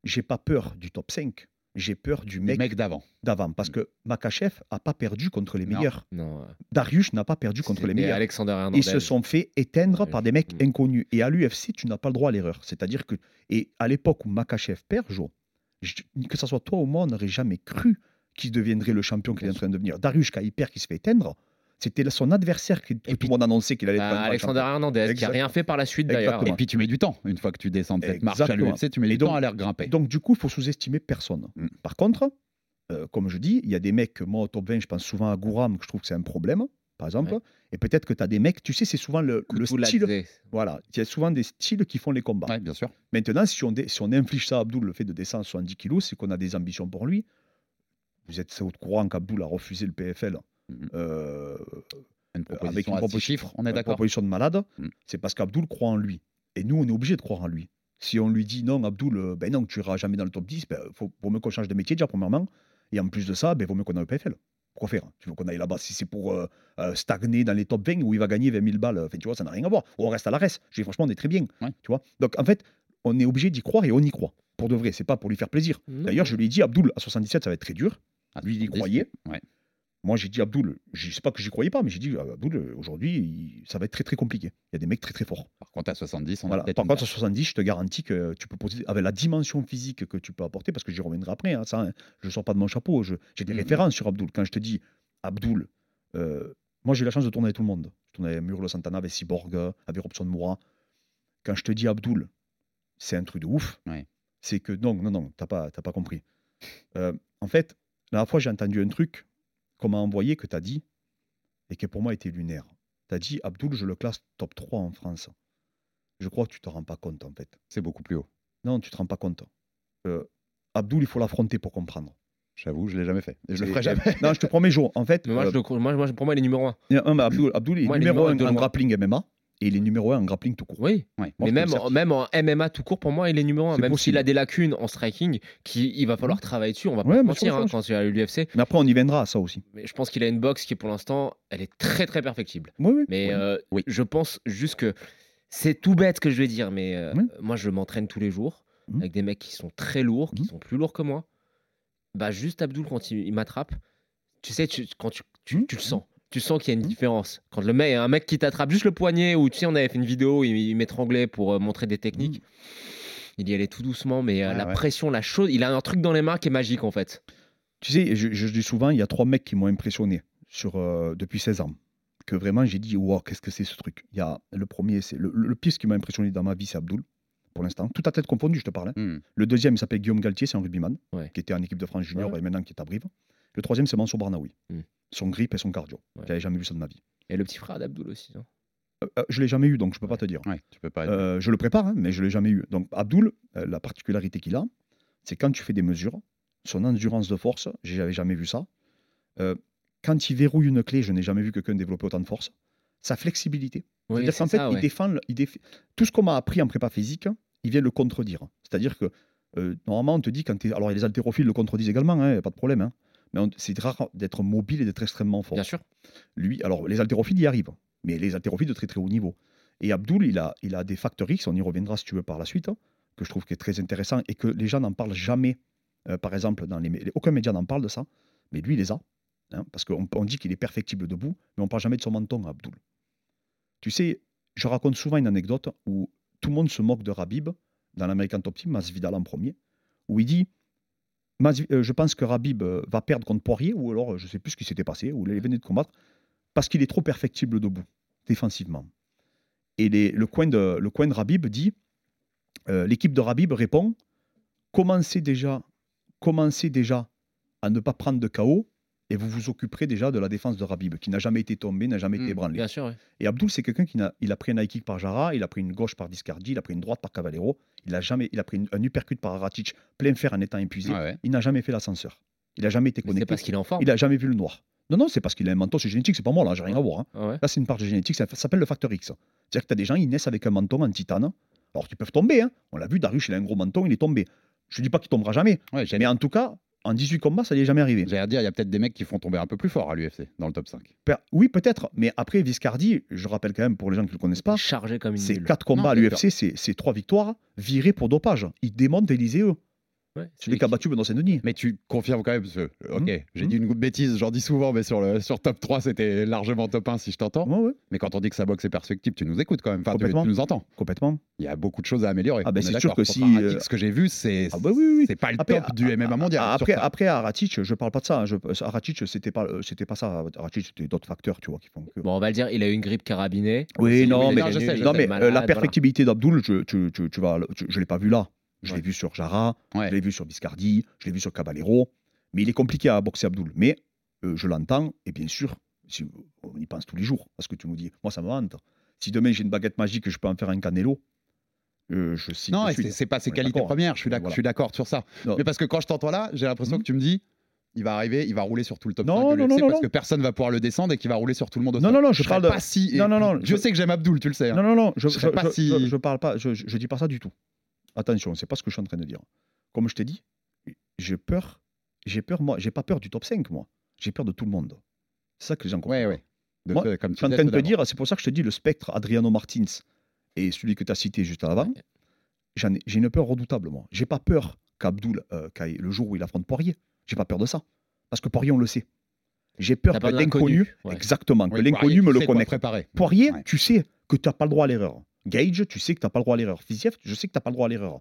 j'ai pas peur du top 5, j'ai peur du mec d'avant. d'avant. Parce que Makachev a pas perdu contre les Non. meilleurs. Non. Darius n'a pas perdu contre les meilleurs. Alexander. Ils se sont fait éteindre par des mecs mm. inconnus. Et à l'UFC, tu n'as pas le droit à l'erreur. C'est-à-dire que, et à l'époque où Makachev perd, Jo, que ce soit toi ou moi, on n'aurait jamais cru qu'il deviendrait le champion qu'il est en train de devenir. Il perd, qui se fait éteindre, c'était son adversaire que, que tout le monde annonçait qu'il allait être Ah, grand Alexander champion. Hernandez, qui a Exact. rien fait par la suite d'ailleurs. Et puis tu mets du temps. Une fois que tu descends de cette marche à Exactement. l'UFC, tu mets Et du donc- temps à l'air grimper. Donc, du coup, il faut sous-estimer personne. Mm. Par contre, euh, comme je dis, il y a des mecs, moi, au top 20, je pense souvent à Gouram, que je trouve que c'est un problème, par exemple. Ouais. Et peut-être que tu as des mecs, tu sais, c'est souvent le, style. Voilà, il y a souvent des styles qui font les combats. Ouais, bien sûr. Maintenant, si on, dé- si on inflige ça à Abdul, le fait de descendre 70 kilos, c'est qu'on a des ambitions pour lui. Vous êtes au courant qu'Abdul a refusé le PFL Mhm. euh, Une avec une proposition- chiffres, on est une d'accord proposition de malade. Mhm. C'est parce qu'Abdul croit en lui. Et nous, on est obligé de croire en lui. Si on lui dit non, Abdul, euh, ben non, tu iras jamais dans le top 10, ben, faut, vaut mieux qu'on change de métier déjà, premièrement. Et en plus de ça, ben, vaut mieux qu'on aille au PFL. Pourquoi faire Tu veux qu'on aille là-bas si c'est pour euh, euh, stagner dans les top 20 où il va gagner 20 000 balles Enfin, tu vois, ça n'a rien à voir. Ou on reste à la reste. Je dis, franchement, on est très bien. Ouais. Tu vois Donc, en fait, on est obligé d'y croire et on y croit. Pour de vrai, c'est pas pour lui faire plaisir. D'ailleurs, je lui ai dit, Abdul, à 77, ça va être très dur. Ah, Lui, il y 70, croyait. Ouais. Moi, j'ai dit, Abdul, je sais pas que j'y croyais pas, mais j'ai dit, Abdul, euh, aujourd'hui, ça va être très, très compliqué. Il y a des mecs très, très forts. Par contre, à 70, on Voilà. Par contre, à tâche. 70, je te garantis que tu peux poser, avec la dimension physique que tu peux apporter, parce que j'y reviendrai après, hein, ça, je ne sors pas de mon chapeau, j'ai des Mhm. références sur Abdul. Quand je te dis, Abdul, euh, moi j'ai eu la chance de tourner avec tout le monde. Je tournais avec Murlo Santana, avec Cyborg, avec Robson Moura. Quand je te dis Abdul, c'est un truc de ouf. Ouais. C'est que, non, non, non, t'as pas, t'as pas compris. Euh, en fait, la dernière fois, j'ai entendu un truc qu'on m'a envoyé, que tu as dit, et qui pour moi était lunaire. Tu as dit, Abdul, je le classe top 3 en France. Je crois que tu te rends pas compte, en fait. C'est beaucoup plus haut. Non, tu te rends pas compte. Euh, Abdul, il faut l'affronter pour comprendre. J'avoue, je l'ai jamais fait. Et je le ferai jamais. Non, je te promets, Jo. En fait, Mais moi, euh, je le crois- moi, moi, pour moi, il est numéro 1. non, mais Abdul, Abdul est Moi, il est numéro numéro 1 un de en grappling MMA et il est numéro 1 en grappling tout court. Oui. Ouais. Mais même, en- même en MMA tout court, pour moi, il est numéro 1. C'est Même s'il a des lacunes en striking, qui, il va falloir travailler dessus. On va pas Ouais, mentir hein, quand il à l'UFC. Mais après, on y viendra ça aussi. Mais je pense qu'il a une boxe qui, pour l'instant, elle est très très perfectible. Oui, oui. Mais Oui. euh, je pense juste que c'est tout bête ce que je vais dire, mais euh, moi je m'entraîne tous les jours Mhm. avec des mecs qui sont très lourds, qui Mhm. sont plus lourds que moi. Bah juste Abdul quand il, il m'attrape, tu sais, tu, quand tu, tu, Mhm. tu le sens. Tu sens qu'il y a une Mhm. différence. Quand le mec, un mec qui t'attrape juste le poignet, ou tu sais, on avait fait une vidéo, il, il m'étranglait pour euh, montrer des techniques. Il y allait tout doucement, mais euh, la ouais. pression, la chose, il a un truc dans les mains qui est magique en fait. Tu sais, je, je dis souvent, il y a trois mecs qui m'ont impressionné sur, euh, depuis 16 ans. Que vraiment, j'ai dit, wow, qu'est-ce que c'est ce truc? Il y a le premier, c'est le, le pire qui m'a impressionné dans ma vie, c'est Abdul, pour l'instant. Tout à tête confondu, je te parle. hein. Hmm. Le deuxième, il s'appelle Guillaume Galtier, c'est un rugbyman, Ouais. qui était en équipe de France junior Ouais. et maintenant qui est à Brive. Le troisième, c'est Mansour Barnaoui. Son grip et son cardio. J'avais jamais vu ça de ma vie. Et le petit frère d'Abdul aussi. hein. Euh, je l'ai jamais eu, donc je peux pas te dire. Ouais, tu peux pas. être- Euh, je le prépare, hein, mais je l'ai jamais eu. Donc Abdul, euh, la particularité qu'il a, c'est quand tu fais des mesures, son endurance de force, j'avais jamais vu ça. Euh, quand il verrouille une clé, je n'ai jamais vu quelqu'un développer autant de force. Sa flexibilité. Oui, C'est-à-dire c'est qu'en fait, ça, il défend, le- il déf- tout ce qu'on m'a appris en prépa physique, il vient le contredire. C'est-à-dire que euh, normalement, on te dit quand tu Alors, les haltérophiles le contredisent également, hein, y a pas de problème. hein. Mais c'est rare d'être mobile et d'être extrêmement fort. Bien sûr. Lui, alors les haltérophiles y arrivent, mais les haltérophiles de très très haut niveau. Et Abdul, il a, il a des facteurs X, on y reviendra si tu veux par la suite, hein, que je trouve qui est très intéressant et que les gens n'en parlent jamais. Euh, par exemple, dans les, aucun média n'en parle de ça, mais lui, il les a. hein, parce qu'on on dit qu'il est perfectible debout, mais on ne parle jamais de son menton, Abdul. Tu sais, je raconte souvent une anecdote où tout le monde se moque de Rabib dans l'American Top Team, Masvidal en premier, où il dit Je pense que Rabib euh, va perdre contre Poirier, ou alors euh, je ne sais plus ce qui s'était passé, ou il venait de combattre, parce qu'il est trop perfectible debout, défensivement. Et les- le, coin de, le coin de Rabib dit euh, L'équipe de Rabib répond Commencez déjà, commencez déjà à ne pas prendre de KO. Et vous vous occuperez déjà de la défense de Rabib, qui n'a jamais été tombé, n'a jamais été Mm. Bien sûr, ouais. Et Abdul, c'est quelqu'un qui il a pris un high kick par Jara, il a pris une gauche par Discardi, il a pris une droite par Cavallero, il a jamais, il a pris une- un uppercut par Aratic, plein fer en étant épuisé. Ouais. Il n'a jamais fait l'ascenseur. Il n'a jamais été Mais C'est connecté. parce qu'il est en forme. Il n'a jamais vu le noir. Non, non, c'est parce qu'il a un menton, c'est génétique, c'est pas moi là, j'ai rien à voir. hein. Ah ouais. Là, c'est une part de génétique, ça s'appelle le facteur X. C'est-à-dire que tu as des gens, ils naissent avec un menton en titane. Alors, ils peuvent tomber. hein. On l'a vu, Darius, il a un gros menton, il est tombé. Je ne dis pas qu'il tombera jamais. Ouais, Mais en tout cas, En 18 combats, ça n'y est jamais arrivé. J'allais dire, il y a peut-être des mecs qui font tomber un peu plus fort à l'UFC dans le top 5. Per- Oui, peut-être, mais après, Viscardi, je rappelle quand même pour les gens qui ne le connaissent pas, Chargé comme une c'est mule. 4 combats Non, à l'UFC, c'est c'est 3 victoires virées pour dopage. Il démonte eux. Ouais, Celui qui a battu Benoît Saint-Denis. Mais tu confirmes quand même, parce que, ok, Mhm. j'ai Mhm. dit une bêtise, j'en dis souvent, mais sur, le, sur top 3, c'était largement top 1 si je t'entends. Ouais, ouais, Mais quand on dit que sa boxe est perfectible, tu nous écoutes quand même, enfin, Complètement. tu nous entends. complètement. Il y a beaucoup de choses à améliorer. Ah ben, c'est sûr que si, euh, ce que j'ai vu, c'est Ah bah oui, oui, oui. c'est pas le Après, top du MMA mondial. Ah, Après, après à Ratic, je parle pas de ça. hein. Je, à Ratic, c'était pas, euh, c'était pas ça. À Ratic, c'était d'autres facteurs, tu vois, qui font que. Bon, on va le dire, il a eu une grippe carabinée. Oui, non, mais, euh, la perfectibilité d'Abdoul, je, tu, tu, tu vas, tu- je l'ai pas vu là. Je l'ai vu sur Jara, Ouais. je l'ai vu sur Biscardi, je l'ai vu sur Caballero. Mais il est compliqué à boxer Abdoul. Mais euh, je l'entends, et bien sûr, si- on y pense tous les jours. Parce que tu nous dis, moi, ça me hante. Si demain j'ai une baguette magique et je peux en faire un canelo, euh, je sais. Non, c'est pas ses qualités d'accord. premières, je suis Voilà. je d'accord sur ça. Non. Mais parce que quand je t'entends là, j'ai l'impression Mhm. que tu me dis, il va arriver, il va rouler sur tout le top Non, 5 de non, non, non, parce non. que personne va pouvoir le descendre et qu'il va rouler sur tout le monde au Non, non, non, je serais parle de- pas si. Non, non, non, Je je- sais que j'aime Abdul, tu le sais. hein. Non, non, non, je, Je serais je- pas je- si- je- je parle pas, je, je- je dis pas ça du tout. Attention, c'est pas ce que je suis en train de dire. Comme je t'ai dit, j'ai peur, j'ai peur, moi, j'ai pas peur du top 5, moi. J'ai peur de tout le monde. C'est ça que les gens comprennent. Ouais, ouais. De- Moi, de- comme Je suis en train de te dire, c'est pour ça que je te dis, le spectre Adriano Martins et celui que tu as cité juste avant, ai- j'ai une peur redoutable, moi. J'ai pas peur qu'Abdoul, euh, le jour où il affronte Poirier, j'ai pas peur de ça. Parce que Poirier, on le sait. J'ai peur que l'inconnu, ouais. exactement, que l'inconnu me le préparer. Poirier, Ouais. tu sais que tu n'as pas le droit à l'erreur. Gage, tu sais que tu n'as pas le droit à l'erreur. Fiziev, je sais que tu n'as pas le droit à l'erreur.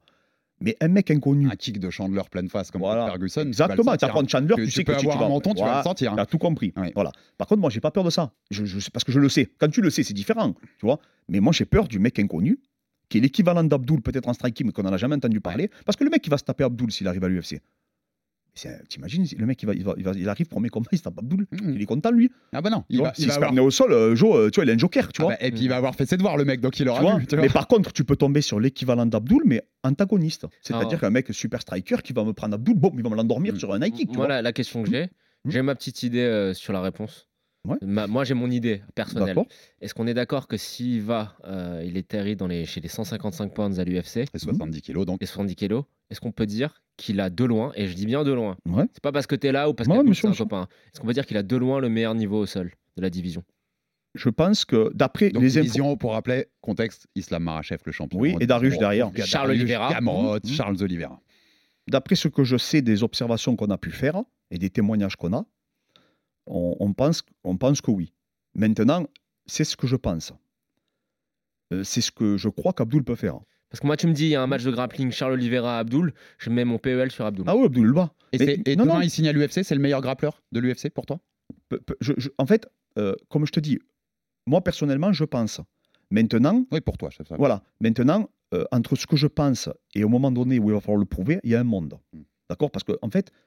Mais un mec inconnu, Un kick de Chandler pleine face comme Voilà. Ferguson. tu vas le exactement, tu sentir. apprends Chandler, Que tu, tu sais peux que tu, avoir tu un vas- menton, tu vas le sentir, hein. Tu as tout compris. Ouais. Voilà. Par contre, moi, j'ai pas peur de ça. Je, parce que je le sais. Quand tu le sais, c'est différent. Tu vois Mais moi, j'ai peur du mec inconnu, qui est l'équivalent d'Abdoul, peut-être en striking, mais qu'on n'en a jamais entendu parler. Parce que le mec qui va se taper Abdoul s'il arrive à l'UFC. T'imagines, le mec, il, va, il, va, il, va- il arrive, premier combat, il se tape Abdoul. Mhm. Il est content, lui. Ah bah non, Tu il va, il va se avoir... au sol, euh, Joe, euh, tu vois, il a un joker, tu Ah vois. bah, et puis il va avoir fait ses devoirs, le mec, donc il Tu aura vois vu. tu vois. mais par contre, tu peux tomber sur l'équivalent d'Abdoul, mais antagoniste. C'est-à-dire Ah. qu'un mec super striker qui va me prendre Abdoul, bon, il va me l'endormir Mm. sur un Nike. Tu Moi, vois la, la question que j'ai, Hmm. j'ai ma petite idée euh, sur la réponse. Ouais. Ma- moi, j'ai mon idée personnelle. Est-ce qu'on est d'accord que s'il va, euh, il est terri dans les, chez les 155 pounds à l'UFC, Et 70 kilos, donc. et 70 kilos, est-ce qu'on peut dire qu'il a de loin, et je dis bien de loin, Ouais. c'est pas parce que tu es là ou parce Ouais, que c'est un copain, est-ce qu'on peut dire qu'il a de loin le meilleur niveau au sol de la division? Je pense que d'après les division, pour rappeler, contexte, Islam Marachev, le champion. Oui, et Darius derrière. Charles Oliveira. Gamrot, Mhm. Charles Oliveira. d'après ce que je sais des observations qu'on a pu faire et des témoignages qu'on a, on, on pense, on pense que oui. Maintenant, c'est ce que je pense. Euh, c'est ce que je crois qu'Abdoul peut faire. Parce que moi, tu me dis, il y a un match de grappling Charles Oliveira Abdoul, je mets mon PEL sur Abdoul. Ah oui, Abdoul le bat. Et, Mais- et non, demain, non. il signe à l'UFC, c'est le meilleur grappleur de l'UFC pour toi? Pe- pe- je- je- en fait, euh, comme je te dis, moi personnellement, je pense. Maintenant, Oui, pour toi, c'est ça. voilà. Maintenant, euh, entre ce que je pense et au moment donné où il va falloir le prouver, il y a un monde. Mm. D'accord? Parce qu'en en fait, euh,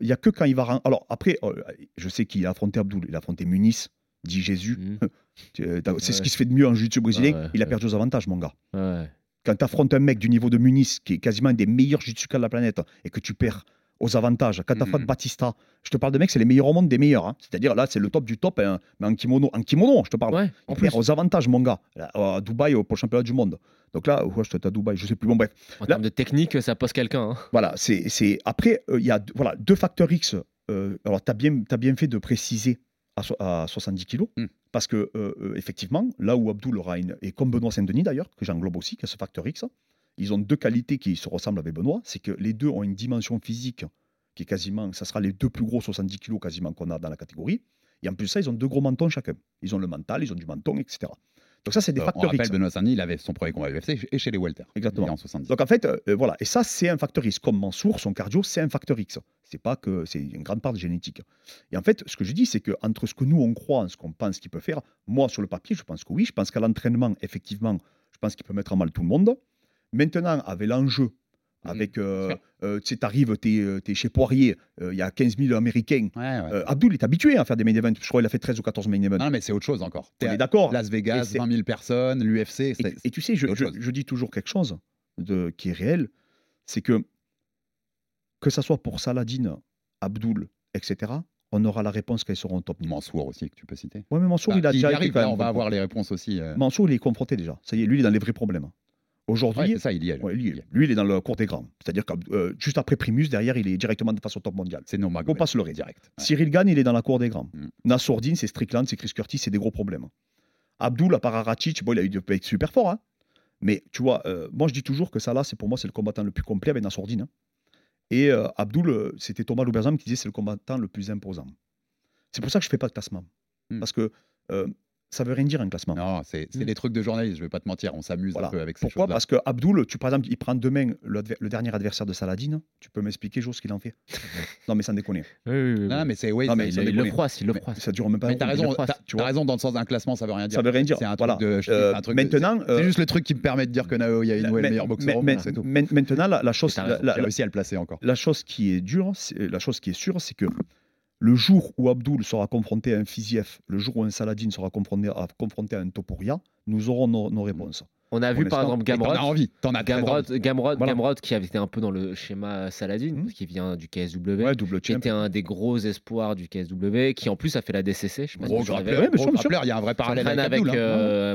il y a que quand il va. Alors après, euh, je sais qu'il a affronté Abdoul, il a affronté Muniz, dit Jésus. Tu- euh, C'est ce qui se fait de mieux en jiu-jitsu brésilien. Ouais, il a perdu aux avantages, mon gars. Ouais. Quand tu affrontes un mec du niveau de Muniz, qui est quasiment un des meilleurs jiu-jitsukas de la planète, et que tu perds aux avantages, quand tu affrontes Mhm. Batista, je te parle de mecs, c'est les meilleurs au monde des meilleurs. hein. C'est-à-dire là, c'est le top du top, hein, mais en kimono, en kimono, je te parle. Ouais, en plus, aux avantages, mon gars. Là, À Dubaï, au- pour le championnat du monde. Donc là, ouais, je à Dubaï, je sais plus. Bon, bref. en là- termes de technique, ça pose quelqu'un. hein. Voilà, c'est. c'est- Après, euh, il y a deux- voilà, deux facteurs X. Euh, alors, tu as bien, t'as bien fait de préciser à, so- à 70 kilos. Mm. Parce que, euh, effectivement, là où Abdoul aura une. Et comme Benoît Saint-Denis d'ailleurs, que j'englobe aussi, qui a ce facteur X, ils ont deux qualités qui se ressemblent avec Benoît. C'est que les deux ont une dimension physique qui est quasiment. Ça sera les deux plus gros 70 kilos quasiment qu'on a dans la catégorie. Et en plus ça, ils ont deux gros mentons chacun. Ils ont le mental, ils ont du menton, etc. Donc, ça, c'est des Euh, on facteurs rappelle, X. Benoît Saint-Denis, il avait son premier combat à l'UFC et chez les Welter. Exactement. En 70. Donc en fait, euh, euh, voilà, et ça c'est un facteur X. Comme Mansour, son cardio, c'est un facteur X. C'est pas que c'est une grande part de génétique. Et en fait, ce que je dis, c'est que entre ce que nous on croit, ce qu'on pense qu'il peut faire, moi sur le papier, je pense que oui. Je pense qu'à l'entraînement, effectivement, je pense qu'il peut mettre à mal tout le monde. Maintenant, avec l'enjeu, avec, euh, euh, tu sais, t'arrives, t'es, euh, t'es chez Poirier, euh, il y a 15 000 Américains. Ouais, ouais. Euh, Abdoul est habitué à faire des main events. Je crois qu'il a fait 13 ou 14 main events. non, mais c'est autre chose encore. est à d'accord. Las Vegas, c'est- 20 000 personnes, l'UFC. Et, tu sais, je, dis toujours quelque chose de, qui est réel, c'est que que ça soit pour Saladin, Abdoul, etc., on aura la réponse ils seront au top. Mansour aussi, que tu peux citer. Ouais, mais Mansour, Bah, il a déjà été arrive, là, même on va avoir les réponses aussi. euh. Mansour, il est confronté déjà. Ça y est, lui, il est dans les vrais problèmes. Aujourd'hui, Ouais, ça, il y est. ouais, lui, lui, il est dans le cours des grands. C'est-à-dire que euh, juste après Primus, derrière, il est directement face au top mondial. C'est non Faut pas se leurrer. direct. Ouais. Cyril Gann, il est dans la cour des grands. Mm. Nassourdine, c'est Strickland, c'est Chris Curtis, c'est des gros problèmes. Abdul, à part Aracic, bon, il a eu peut être super fort. hein. Mais tu vois, euh, moi je dis toujours que Salah, c'est pour moi, c'est le combattant le plus complet avec Nassourdine. hein. Et euh, Abdul, euh, c'était Thomas Louberzam qui disait c'est le combattant le plus imposant. C'est pour ça que je fais pas de classement. Mm. Parce que ça veut rien dire un classement. Non, c'est c'est Mm. des trucs de journaliste, je vais pas te mentir, on s'amuse Voilà. un peu avec ces Pourquoi? Parce que Abdul, tu, par exemple, il prend demain le, dernier adversaire de Saladin. Tu peux m'expliquer, Jo, ce qu'il en fait? Non, mais sans déconner. Oui, oui, oui. Non, mais c'est oui, Non, c'est- mais il, le froisse, il le froisse. Ça dure même pas Mais t'as raison, froisse, tu raison dans le sens d'un classement, ça veut rien dire. Ça veut rien dire. C'est un truc voilà. Euh, un truc de- maintenant, c'est euh, juste le truc qui me permet de dire que Naoya Inoue est le meilleur boxeur mais- au mais- monde, c'est tout. mais- Maintenant, la, chose, la, réussi à le placer encore. la chose qui est dure, la chose qui est sûre, c'est que le jour où Abdul sera confronté à un Fiziev, le jour où un Saladin sera confronté à, confronté à un Topuria, nous aurons nos, nos réponses. On a vu par exemple Gamrot. as envie, t'en as très Gamrod, envie. Gamrod, Voilà. Gamrod qui avait été un peu dans le schéma Saladin, Mhm. qui vient du KSW, Ouais, qui était un des gros espoirs du KSW, qui en plus a fait la DCC. Je Gros grappleur, Ouais, gros grappleur, il y a un vrai parallèle avec avec hein. euh.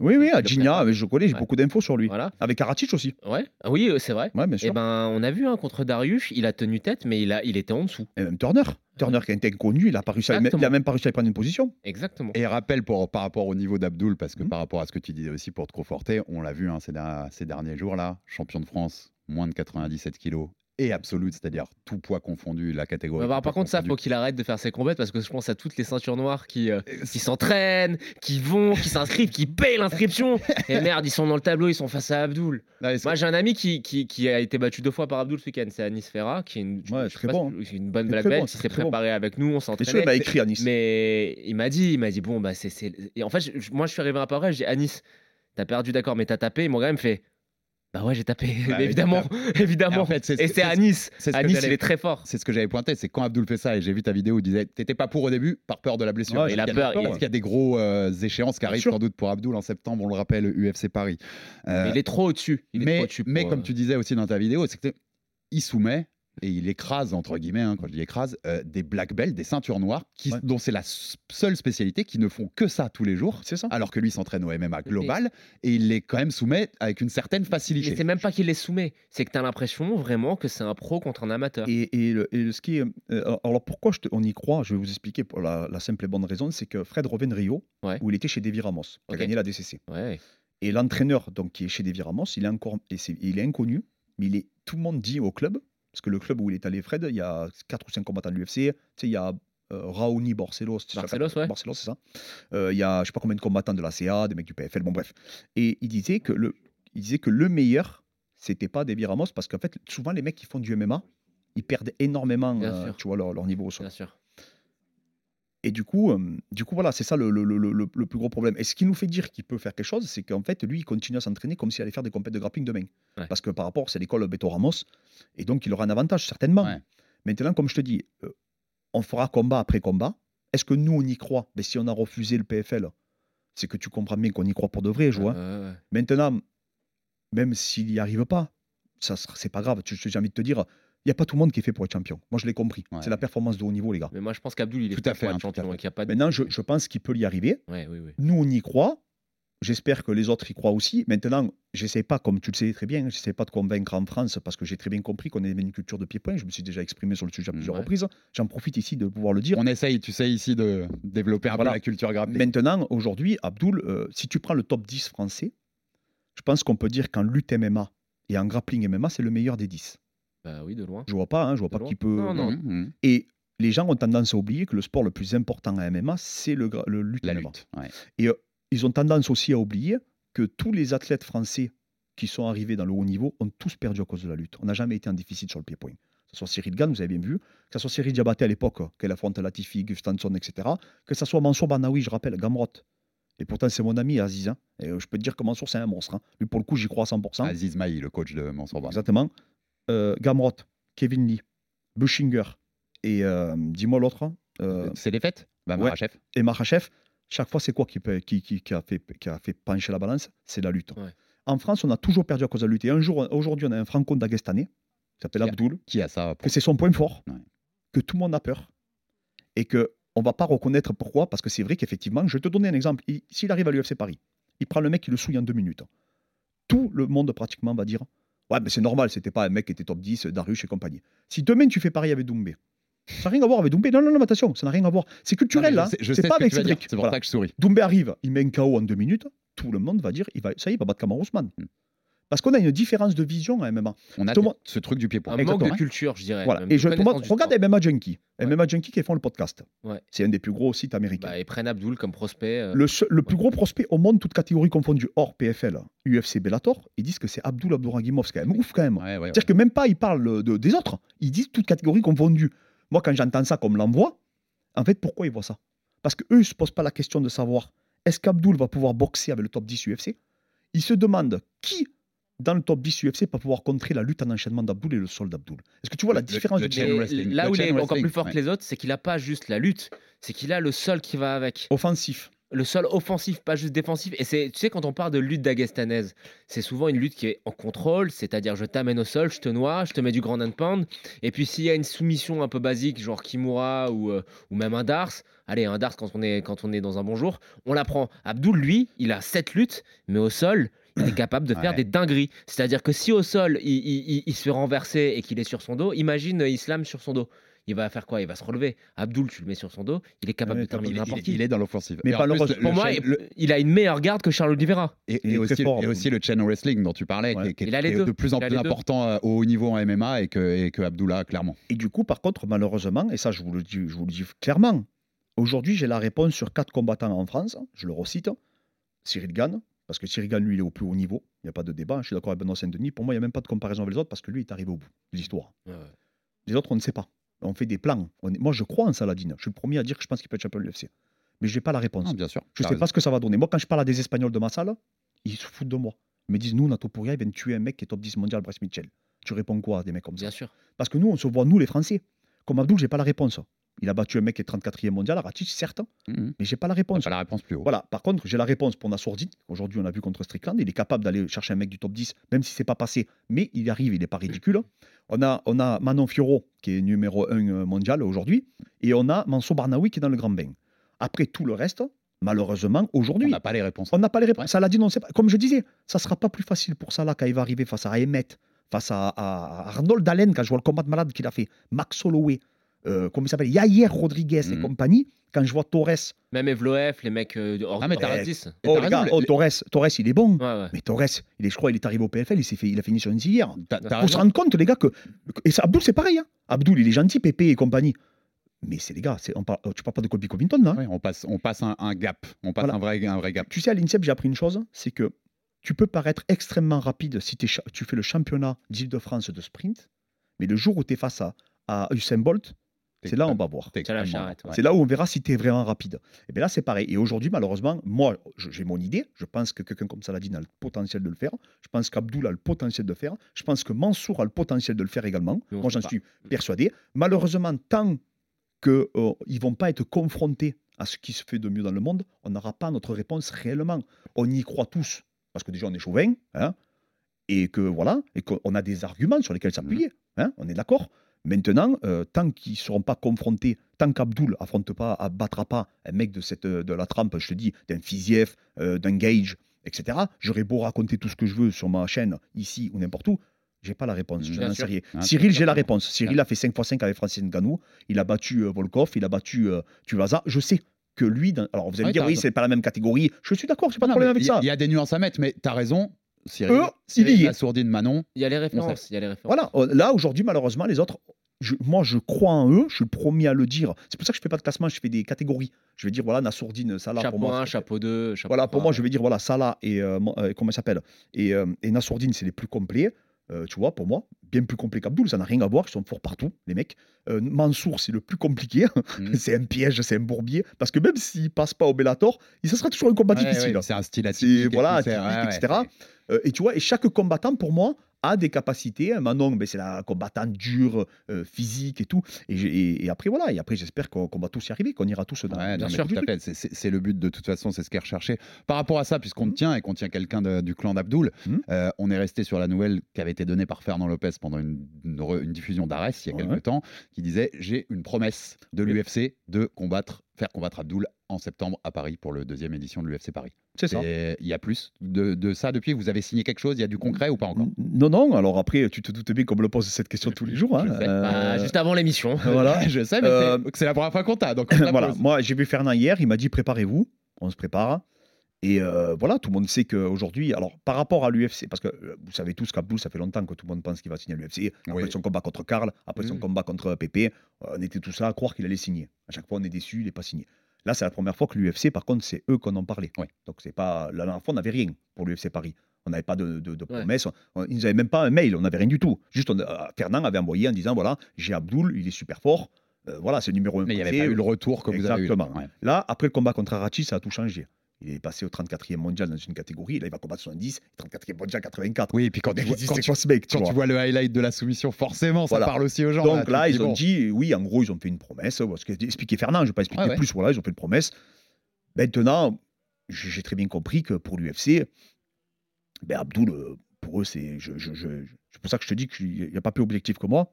Oui, oui, à Gigna, je connais, j'ai Ouais. beaucoup d'infos sur lui. Voilà. Avec Karatic aussi. Ouais. Ah oui, euh, c'est vrai. Ouais, bien Et sûr. ben, on a vu hein, contre Darius, il a tenu tête, mais il, a, il était en dessous. Et même Turner. Turner qui était inconnu, il a, réussi à, il a même pas réussi à prendre une position. Exactement. Et rappel pour, par rapport au niveau d'Abdul, parce que Mhm. par rapport à ce que tu disais aussi pour te conforter, on l'a vu hein, ces derniers jours-là, champion de France, moins de 97 kilos et absolute, c'est-à-dire tout poids confondu, la catégorie. Bah, par contre, ça, confondu. faut qu'il arrête de faire ses combats parce que je pense à toutes les ceintures noires qui, euh, qui s'entraînent, qui vont, qui s'inscrivent, qui payent l'inscription. Et merde, ils sont dans le tableau, ils sont face à Abdul. Moi, j'ai un ami qui, qui, qui a été battu deux fois par Abdul ce week-end, c'est Anis Ferra, qui est une, Ouais, très bon, si- une bonne black belt, bon, il très, s'est bon. préparé avec nous, on il s'entraînait. m'a écrit à Nice. Mais il m'a dit, il m'a dit, bon, bah, c'est. Et en fait, je- moi, je suis arrivé après, je dis, Anis, t'as perdu, d'accord, mais t'as tapé. Ils m'ont quand même fait, bah ouais, j'ai tapé, Bah, évidemment, évidemment. Et en fait, c'est- Et c'est- c'est Anis. c'est ce que Anis, j'allais- il est très fort. C'est ce que j'avais pointé, c'est quand Abdul fait ça, et j'ai vu ta vidéo où il disait T'étais pas pour au début, par peur de la blessure. Ouais, Est-ce il a qu'il y peur, il- Est-ce qu'il y a des gros euh, échéances qui arrivent sans doute pour Abdul en septembre, on le rappelle, UFC Paris. Euh, il est trop au-dessus. Il est trop mais comme euh, tu disais aussi dans ta vidéo, c'est qu'il soumet et il écrase, entre guillemets, hein, quand je dis écrase, euh, des black belts, des ceintures noires, qui, Ouais. dont c'est la seule spécialité, qui ne font que ça tous les jours, C'est ça. alors que lui s'entraîne au MMA global, et il les quand même soumet avec une certaine Mais facilité. c'est même pas qu'il les soumet, c'est que t'as l'impression vraiment que c'est un pro contre un amateur. Et, et le- et le- ce qui est, euh, alors pourquoi je te- on y croit Je vais vous expliquer pour la, la simple et bonne raison, c'est que Fred de Rio, Ouais. où il était chez Devi Ramos, qui a gagné la DCC. Ouais. Et l'entraîneur, donc qui est chez Devi Ramos, il est encore, et il est inconnu, mais il est, tout le monde dit au club, parce que le club où il est allé, Fred, il y a 4 ou 5 combattants de l'UFC, tu sais, il y a euh, Raoni ça Barcelos, ouais. Barcelos, c'est ça. Euh, il y a je sais pas combien de combattants de la CA, des mecs du PFL, bon bref. Et il disait que le, il disait que le meilleur, c'était pas Devi Ramos, parce qu'en fait, souvent les mecs qui font du MMA, ils perdent énormément, euh, tu vois, leur, leur niveau au sol. Bien sûr. Et du coup, euh, du coup voilà, c'est ça le, le- le- le- plus gros problème. Et ce qui nous fait dire qu'il peut faire quelque chose, c'est qu'en fait, lui, il continue à s'entraîner comme s'il allait faire des compétitions de grappling demain. Ouais. Parce que par rapport, c'est l'école Beto Ramos, et donc il aura un avantage, certainement. Ouais. Maintenant, comme je te dis, euh, on fera combat après combat. Est-ce que nous, on y croit? Mais si on a refusé le PFL, c'est que tu comprends bien qu'on y croit pour de vrai, je vois. Ouais. Maintenant, même s'il n'y arrive pas, ça c'est pas grave. J'ai envie de te dire, n'y a pas tout le monde qui est fait pour être champion. Moi, je l'ai compris. Ouais. C'est la performance de haut niveau, les gars. Mais moi, je pense qu'Abdul, il est Tout fait à fait, pour hein, être champion. y a pas de... Maintenant, je, je pense qu'il peut y arriver. Ouais, oui, oui. Nous, on y croit. J'espère que les autres y croient aussi. Maintenant, j'essaie pas, comme tu le sais très bien, j'essaie pas de convaincre en France parce que j'ai très bien compris qu'on avait une culture de pied-point. Je me suis déjà exprimé sur le sujet à plusieurs Ouais. reprises. J'en profite ici de pouvoir le dire. On essaye, tu sais, ici de développer un Voilà. peu la culture grappling. Maintenant, aujourd'hui, Abdoul, euh, si tu prends le top 10 français, je pense qu'on peut dire qu'en lutte MMA et en grappling MMA, c'est le meilleur des 10. Bah oui, de loin. Je vois pas, hein, je vois De pas loin. qui peut. Non, non. Mhm, mhm. Et les gens ont tendance à oublier que le sport le plus important à MMA, c'est le, lutte La MMA. lutte. ouais. Et euh, ils ont tendance aussi à oublier que tous les athlètes français qui sont arrivés dans le haut niveau ont tous perdu à cause de la lutte. On n'a jamais été en déficit sur le pied-point. Que ce soit Cyril Gann, vous avez bien vu, que ce soit Cyril Diabaté à l'époque, qu'elle affronte Latifi, Gustafsson, etc. Que ce soit Mansour Banaoui, je rappelle, Gamrot. Et pourtant, c'est mon ami Aziz. hein. Et euh, je peux te dire que Mansour, c'est un monstre. hein. Lui, pour le coup, j'y crois à 100%. Aziz Maï, le coach de Mansour Ban. Exactement. Euh, Gamrot, Kevin Lee, Bushinger et euh, dis-moi l'autre. euh, C'est les fêtes? Bah, ouais. Et Marachev, chaque fois, c'est quoi qui, peut- qui, qui- qui a fait, qui a fait pencher la balance? C'est la lutte. Ouais. En France, on a toujours perdu à cause de la lutte. Et un jour, aujourd'hui, on a un franco-dagestanais qui s'appelle Abdoul, Qui a ça que c'est son point fort, Ouais. que tout le monde a peur et que on va pas reconnaître pourquoi. Parce que c'est vrai qu'effectivement, je vais te donner un exemple. Il- S'il arrive à l'UFC Paris, il prend le mec, il le souille en deux minutes. tout le monde pratiquement va dire Ouais, mais c'est normal, c'était pas un mec qui était top 10, Darius et compagnie. Si demain tu fais pareil avec Doumbé, ça n'a rien à voir avec Doumbé. Non, non, non, attention, ça n'a rien à voir. C'est culturel, là. je sais- je C'est sais pas avec Cédric. C'est pour ça que je souris. Doumbé arrive, il met un KO en deux minutes, tout le monde va dire il va, ça y est, il va battre Kamar Ousmane. Parce qu'on a une différence de vision à MMA. On a Tout le monde- ce truc du pied-point. Un manque de culture, je dirais. Voilà. même Et de je, tout le monde- connaissance du regarde sport. MMA Junkie. Ouais. MMA Junkie qui font le podcast. Ouais. C'est un des plus gros sites américains. Bah, ils prennent Abdul comme prospect. euh, Le, seul- le plus gros prospect au monde, toute catégorie confondue, hors PFL, UFC, Bellator, ils disent que c'est Abdul Abdouragimov. C'est quand même ouf, quand même. Ouais, ouais, ouais. C'est-à-dire que même pas, ils parlent de- des autres. Ils disent toute catégorie confondue. Moi, quand j'entends ça comme l'envoi, en fait, pourquoi ils voient ça? Parce qu'eux, ils ne se posent pas la question de savoir est-ce qu'Abdul va pouvoir boxer avec le top 10 UFC Ils se demandent qui, dans le top 10 UFC, va pouvoir contrer la lutte en enchaînement d'Abdul et le sol d'Abdul. Est-ce que tu vois la Le- différence le de mais wrestling? là Le où il est encore plus fort ouais. que les autres, c'est qu'il a pas juste la lutte, c'est qu'il a le sol qui va avec. offensif Le sol offensif, pas juste défensif. Et c'est, tu sais, quand on parle de lutte d'agastanaise, c'est souvent une lutte qui est en contrôle, c'est-à-dire je t'amène au sol, je te noie, je te mets du grand and pound. Et puis s'il y a une soumission un peu basique, genre Kimura ou, euh, ou même un Dars, allez, un Dars quand on est, quand on est dans un bon jour, on la prend. Abdul, lui, il a 7 luttes, mais au sol, est capable de faire Ouais. des dingueries. C'est-à-dire que si au sol, il, il- il- il se fait renverser et qu'il est sur son dos, imagine euh, Islam sur son dos. Il va faire quoi? Il va se relever. Abdul, tu le mets sur son dos, il est capable Ouais, de terminer Il, n'importe il- qui. il est dans l'offensive. Mais Et pas plus, le Pour moi, chain- il, il a une meilleure garde que Charles Oliveira. Et, Il aussi, très fort, et aussi le chain wrestling dont tu parlais, qui Ouais. est- qui, est, Il a les qui est deux. de plus en Il plus deux. important euh, au haut niveau en MMA et que, et que Abdullah, clairement. Et du coup, par contre, malheureusement, et ça, je vous le dis, je vous le dis clairement, aujourd'hui, j'ai la réponse sur quatre combattants en France. Je le recite Cyril Gann, parce que Gann, lui, il est au plus haut niveau. Il n'y a pas de débat. Je suis d'accord avec Benoît Saint-Denis. Pour moi, il n'y a même pas de comparaison avec les autres, parce que lui, il est arrivé au bout de l'histoire. Les autres, on ne sait pas. On fait des plans. On est- Moi, je crois en Saladin. Je suis le premier à dire que je pense qu'il peut être champion de l'UFC. Mais je n'ai pas la réponse. Non, bien sûr. Je t'as sais raison. pas ce que ça va donner. Moi, quand je parle à des Espagnols de ma salle, ils se foutent de moi. Ils me disent, nous, Nato Pouria, il vient de tuer un mec qui est top 10 mondial, Bryce Mitchell. Tu réponds quoi à des mecs comme ça? Bien sûr. Parce que nous, on se voit, nous, les Français. Comme Abdul, j'ai pas la réponse. Il a battu un mec qui est 34e mondial, Ratic, certes, Mhm. mais j'ai pas la réponse. pas la réponse plus haut. Voilà. Par contre, j'ai la réponse pour Nassourdine. Aujourd'hui, on a vu contre Strickland. Il est capable d'aller chercher un mec du top 10, même si c'est pas passé. Mais il arrive, il n'est pas ridicule. On a, on a Manon Fioro, qui est numéro 1 mondial aujourd'hui. Et on a Mansour Barnaoui, qui est dans le grand bain. Après tout le reste, malheureusement, On aujourd'hui, n'a pas les réponses. on n'a pas les réponses. Ouais. On ne sait pas. Comme je disais, ça sera pas plus facile pour Salah quand il va arriver face à Emmett, face à, à Arnold Allen, quand je vois le combat de malade qu'il a fait, Max Holloway, euh, comment il s'appelle, Yair Rodriguez et Mhm. compagnie. Quand je vois Torres, Même Evloef, les mecs euh, hors Ah, mais t'as hors raison. 10. Et oh, oh, Torres, Torres, il est bon. Ouais, ouais. Mais Torres, il est, je crois, il est arrivé au PFL, il, s'est fait, il a fini sur une t'as Faut se rendre compte, les gars, que. Et ça, Abdul, c'est pareil. Hein. Abdul, il est gentil, Pépé et compagnie. Mais c'est les gars, c'est, on parle, tu parles pas de Colby Covington, là. hein. Ouais, on passe, on passe un, un gap. On passe Voilà. un, vrai, un vrai gap. Tu sais, à l'INSEP, j'ai appris une chose, c'est que tu peux paraître extrêmement rapide si tu fais le championnat d'Île-de-France de sprint, mais le jour où tu es face à, à Usain Bolt, c'est là où on va voir. C'est ouais. Là où on verra si tu es vraiment rapide. Et bien là, c'est pareil. Et aujourd'hui, malheureusement, moi, j'ai mon idée. Je pense que quelqu'un comme Saladin a le potentiel de le faire. Je pense qu'Abdoul a le potentiel de le faire. Je pense que Mansour a le potentiel de le faire également. Moi, j'en suis persuadé. Malheureusement, tant qu'ils ne vont pas être confrontés à ce qui se fait de mieux dans le monde, on n'aura pas notre réponse réellement. On y croit tous, parce que déjà, on est chauvin, hein, et que voilà, et qu'on a des arguments sur lesquels s'appuyer. hein, on est d'accord Maintenant, euh, tant qu'ils ne seront pas confrontés, tant qu'Abdoul affronte pas, abattra pas un mec de, cette, de la trempe, je te dis, d'un Fiziev, euh, d'un Gage, etc., j'aurais beau raconter tout ce que je veux sur ma chaîne, ici ou n'importe où, j'ai pas la réponse. Je rien. Ah, Cyril, j'ai la réponse. Cyril a fait 5 x 5 avec Francis Ngannou. Il a battu euh, Volkov, il a battu Tuivasa. Je sais que lui, dans- alors vous allez Ouais, me dire, oui, c'est pas la même catégorie. Je suis d'accord, j'ai pas de problème avec y ça. Il y, a des nuances à mettre, mais t'as raison. Cyril, Eux, Cyril, il y Manon. Il y a les références. Il y a les références. Voilà, euh, là aujourd'hui, malheureusement, les autres, je- moi je crois en eux, je suis le premier à le dire. C'est pour ça que je fais pas de classement, je fais des catégories. Je vais dire, voilà, Nassourdine, Salah, chapeau pour moi. 1, c'est- chapeau 2, chapeau Voilà, pour 3. moi, je vais dire, voilà, Salah et, euh, euh, comment il s'appelle Et, euh, et Nassourdine, c'est les plus complets. Euh, tu vois, pour moi, bien plus complet qu'Abdoul, ça n'a rien à voir, ils sont forts partout, les mecs. Euh, Mansour, c'est le plus compliqué, Mhm. c'est un piège, c'est un bourbier, parce que même s'il passe pas au Bellator, il- ça sera toujours un combat Ouais, difficile. ouais, c'est un style atypique. voilà, atypique, ouais, etc. Euh, et tu vois, et chaque combattant, pour moi, a des capacités. Manon, ben, c'est la combattante dure, euh, physique et tout. Et, j'ai- et- et après, voilà. Et après, j'espère qu'on va tous y arriver, qu'on ira tous dans, Ouais, bien sûr. C'est- le but de toute façon, c'est ce qui est recherché. Par rapport à ça, puisqu'on te tient et qu'on tient quelqu'un du clan d'Abdoul, euh, on est resté sur la nouvelle qui avait été donnée par Fernand Lopez pendant une, une re- une diffusion d'Arès il y a Ouais. quelques temps, qui disait J'ai une promesse de l'UFC de combattre faire combattre Abdul en septembre à Paris pour le deuxième édition de l'UFC Paris. C'est ça. Et il y a plus de, de ça depuis? Vous avez signé quelque chose? Il y a du concret ou pas encore? Non, non, alors après, tu te doutes bien qu'on me le pose cette question tous les jours. hein. Euh, Bah, juste avant l'émission. Voilà. Je sais, mais Euh, c'est- la première fois qu'on t'a. Donc voilà, moi j'ai vu Fernand hier, il m'a dit préparez-vous, on se prépare. Et euh, voilà, tout le monde sait qu'aujourd'hui, alors par rapport à l'UFC, parce que euh, vous savez tous qu'Abdul, ça fait longtemps que tout le monde pense qu'il va signer à l'UFC. Après Oui. son combat contre Karl, après son Mhm. combat contre Pépé, euh, on était tous là à croire qu'il allait signer. À chaque fois, on est déçu, il n'est pas signé. Là, c'est la première fois que l'UFC, par contre, c'est eux qu'on en parlait. Oui. Donc, c'est pas. La dernière fois, on n'avait rien pour l'UFC Paris. On n'avait pas de, de, de Ouais. promesses. On- ils n'avaient même pas un mail, on n'avait rien du tout. Juste, on- euh, Fernand avait envoyé en disant voilà, j'ai Abdul, il est super fort. Euh, voilà, c'est le numéro 1 Mais il n'y avait pas eu le retour que vous avez eu. Exactement. Ouais. Là, après le combat contre Arachi, ça a tout changé. Il est passé au 34e mondial dans une catégorie. Là, il va combattre 70, 34e mondial 84. Oui, et puis quand, tu vois, quand, tu, ce mec, tu quand vois tu vois le highlight de la soumission, forcément, ça Voilà. parle aussi aux gens. Donc tu là, ils ont bon, dit, oui, en gros, ils ont fait une promesse. Parce que expliquer Fernand, je ne vais pas expliquer ouais. plus. Voilà, ils ont fait une promesse. Maintenant, j'ai très bien compris que pour l'UFC, ben Abdul, euh, pour eux, c'est. Je, je- je- c'est pour ça que je te dis qu'il n'y a pas plus objectif que moi.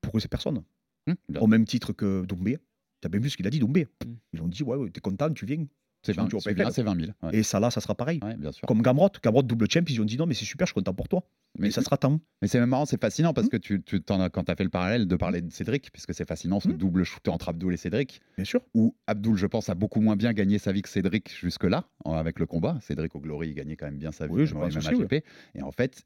Pour eux, c'est personne. hum. Au même titre que Doumbé. Tu as bien vu ce qu'il a dit, Doumbé. Mm. Ils ont dit, ouais, ouais t'es content, tu viens. C'est tu 20, tu vas celui-là, pas c'est 20 000. Ouais. Et ça, là, ça sera pareil. Ouais, bien sûr. Comme Gamrot, Gamrot double champ, ils ont dit non, mais c'est super, je suis content pour toi. Mais, ça sera tant. Mais c'est même marrant, c'est fascinant Mmh. parce que tu, tu t'en as, quand tu as fait le parallèle de parler de Cédric, puisque c'est fascinant ce Mm. double shoot entre Abdul et Cédric, Bien sûr. où Abdul, je pense, a beaucoup moins bien gagné sa vie que Cédric jusque-là, avec le combat. Cédric au Glory, il gagnait quand même bien sa vie Oui, je pense aussi. Et en fait,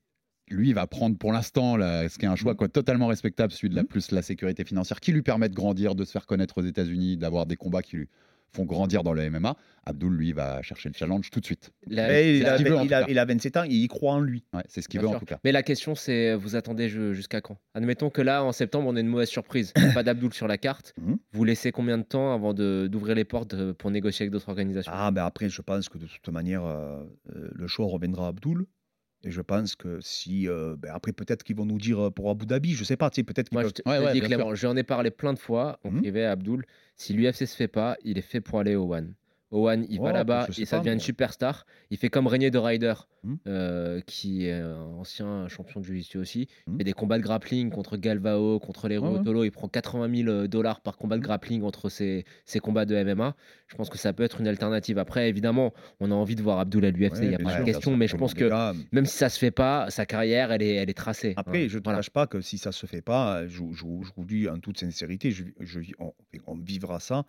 lui, il va prendre pour l'instant ce qui est un choix quoi, totalement respectable, celui de la plus la sécurité financière, qui lui permet de grandir, de se faire connaître aux États-Unis, d'avoir des combats qui lui font grandir dans le MMA. Abdul, lui, va chercher le challenge tout de suite. La- Mais il, a, qu'il veut, en il tout a- cas. il a 27 ans, et il croit en lui. Ouais, c'est ce qu'il veut sûr. en tout cas. Mais la question, c'est vous attendez ju- jusqu'à quand? Admettons que là, en septembre, on a une mauvaise surprise. pas d'Abdoul sur la carte. Mhm. Vous laissez combien de temps avant de- d'ouvrir les portes euh, pour négocier avec d'autres organisations? Ah, mais après, je pense que de toute manière, euh, euh, le choix reviendra à Abdul. Et je pense que si. euh, ben après, peut-être qu'ils vont nous dire euh, pour Abu Dhabi, je sais pas. Tu sais, peut-être qu'ils Moi, je peuvent- Ouais, clairement, j'en ai parlé plein de fois. On Mhm. écrivait à Abdoul si l'UFC se fait pas, il est fait pour aller au One. One, il Ouais, va là-bas je sais et ça pas, devient une superstar. Il fait comme Régnier de Ryder, Mhm. euh, qui est un ancien champion de jiu aussi. Il Mhm. fait des combats de grappling contre Galvao, contre les Ouais, ouais. Tolo. Il prend 80 000 dollars par combat de Mhm. grappling entre ses, ses combats de MMA. Je pense que ça peut être une alternative. Après, évidemment, on a envie de voir Abdoul à l'UFC. Ouais, Il n'y a pas sûr, de question, mais je pense que là. même si ça se fait pas, sa carrière, elle est, elle est tracée. Après, hein. je ne te Voilà. cache pas que si ça se fait pas, je, je, je vous dis en toute sincérité, je, je- on, on vivra ça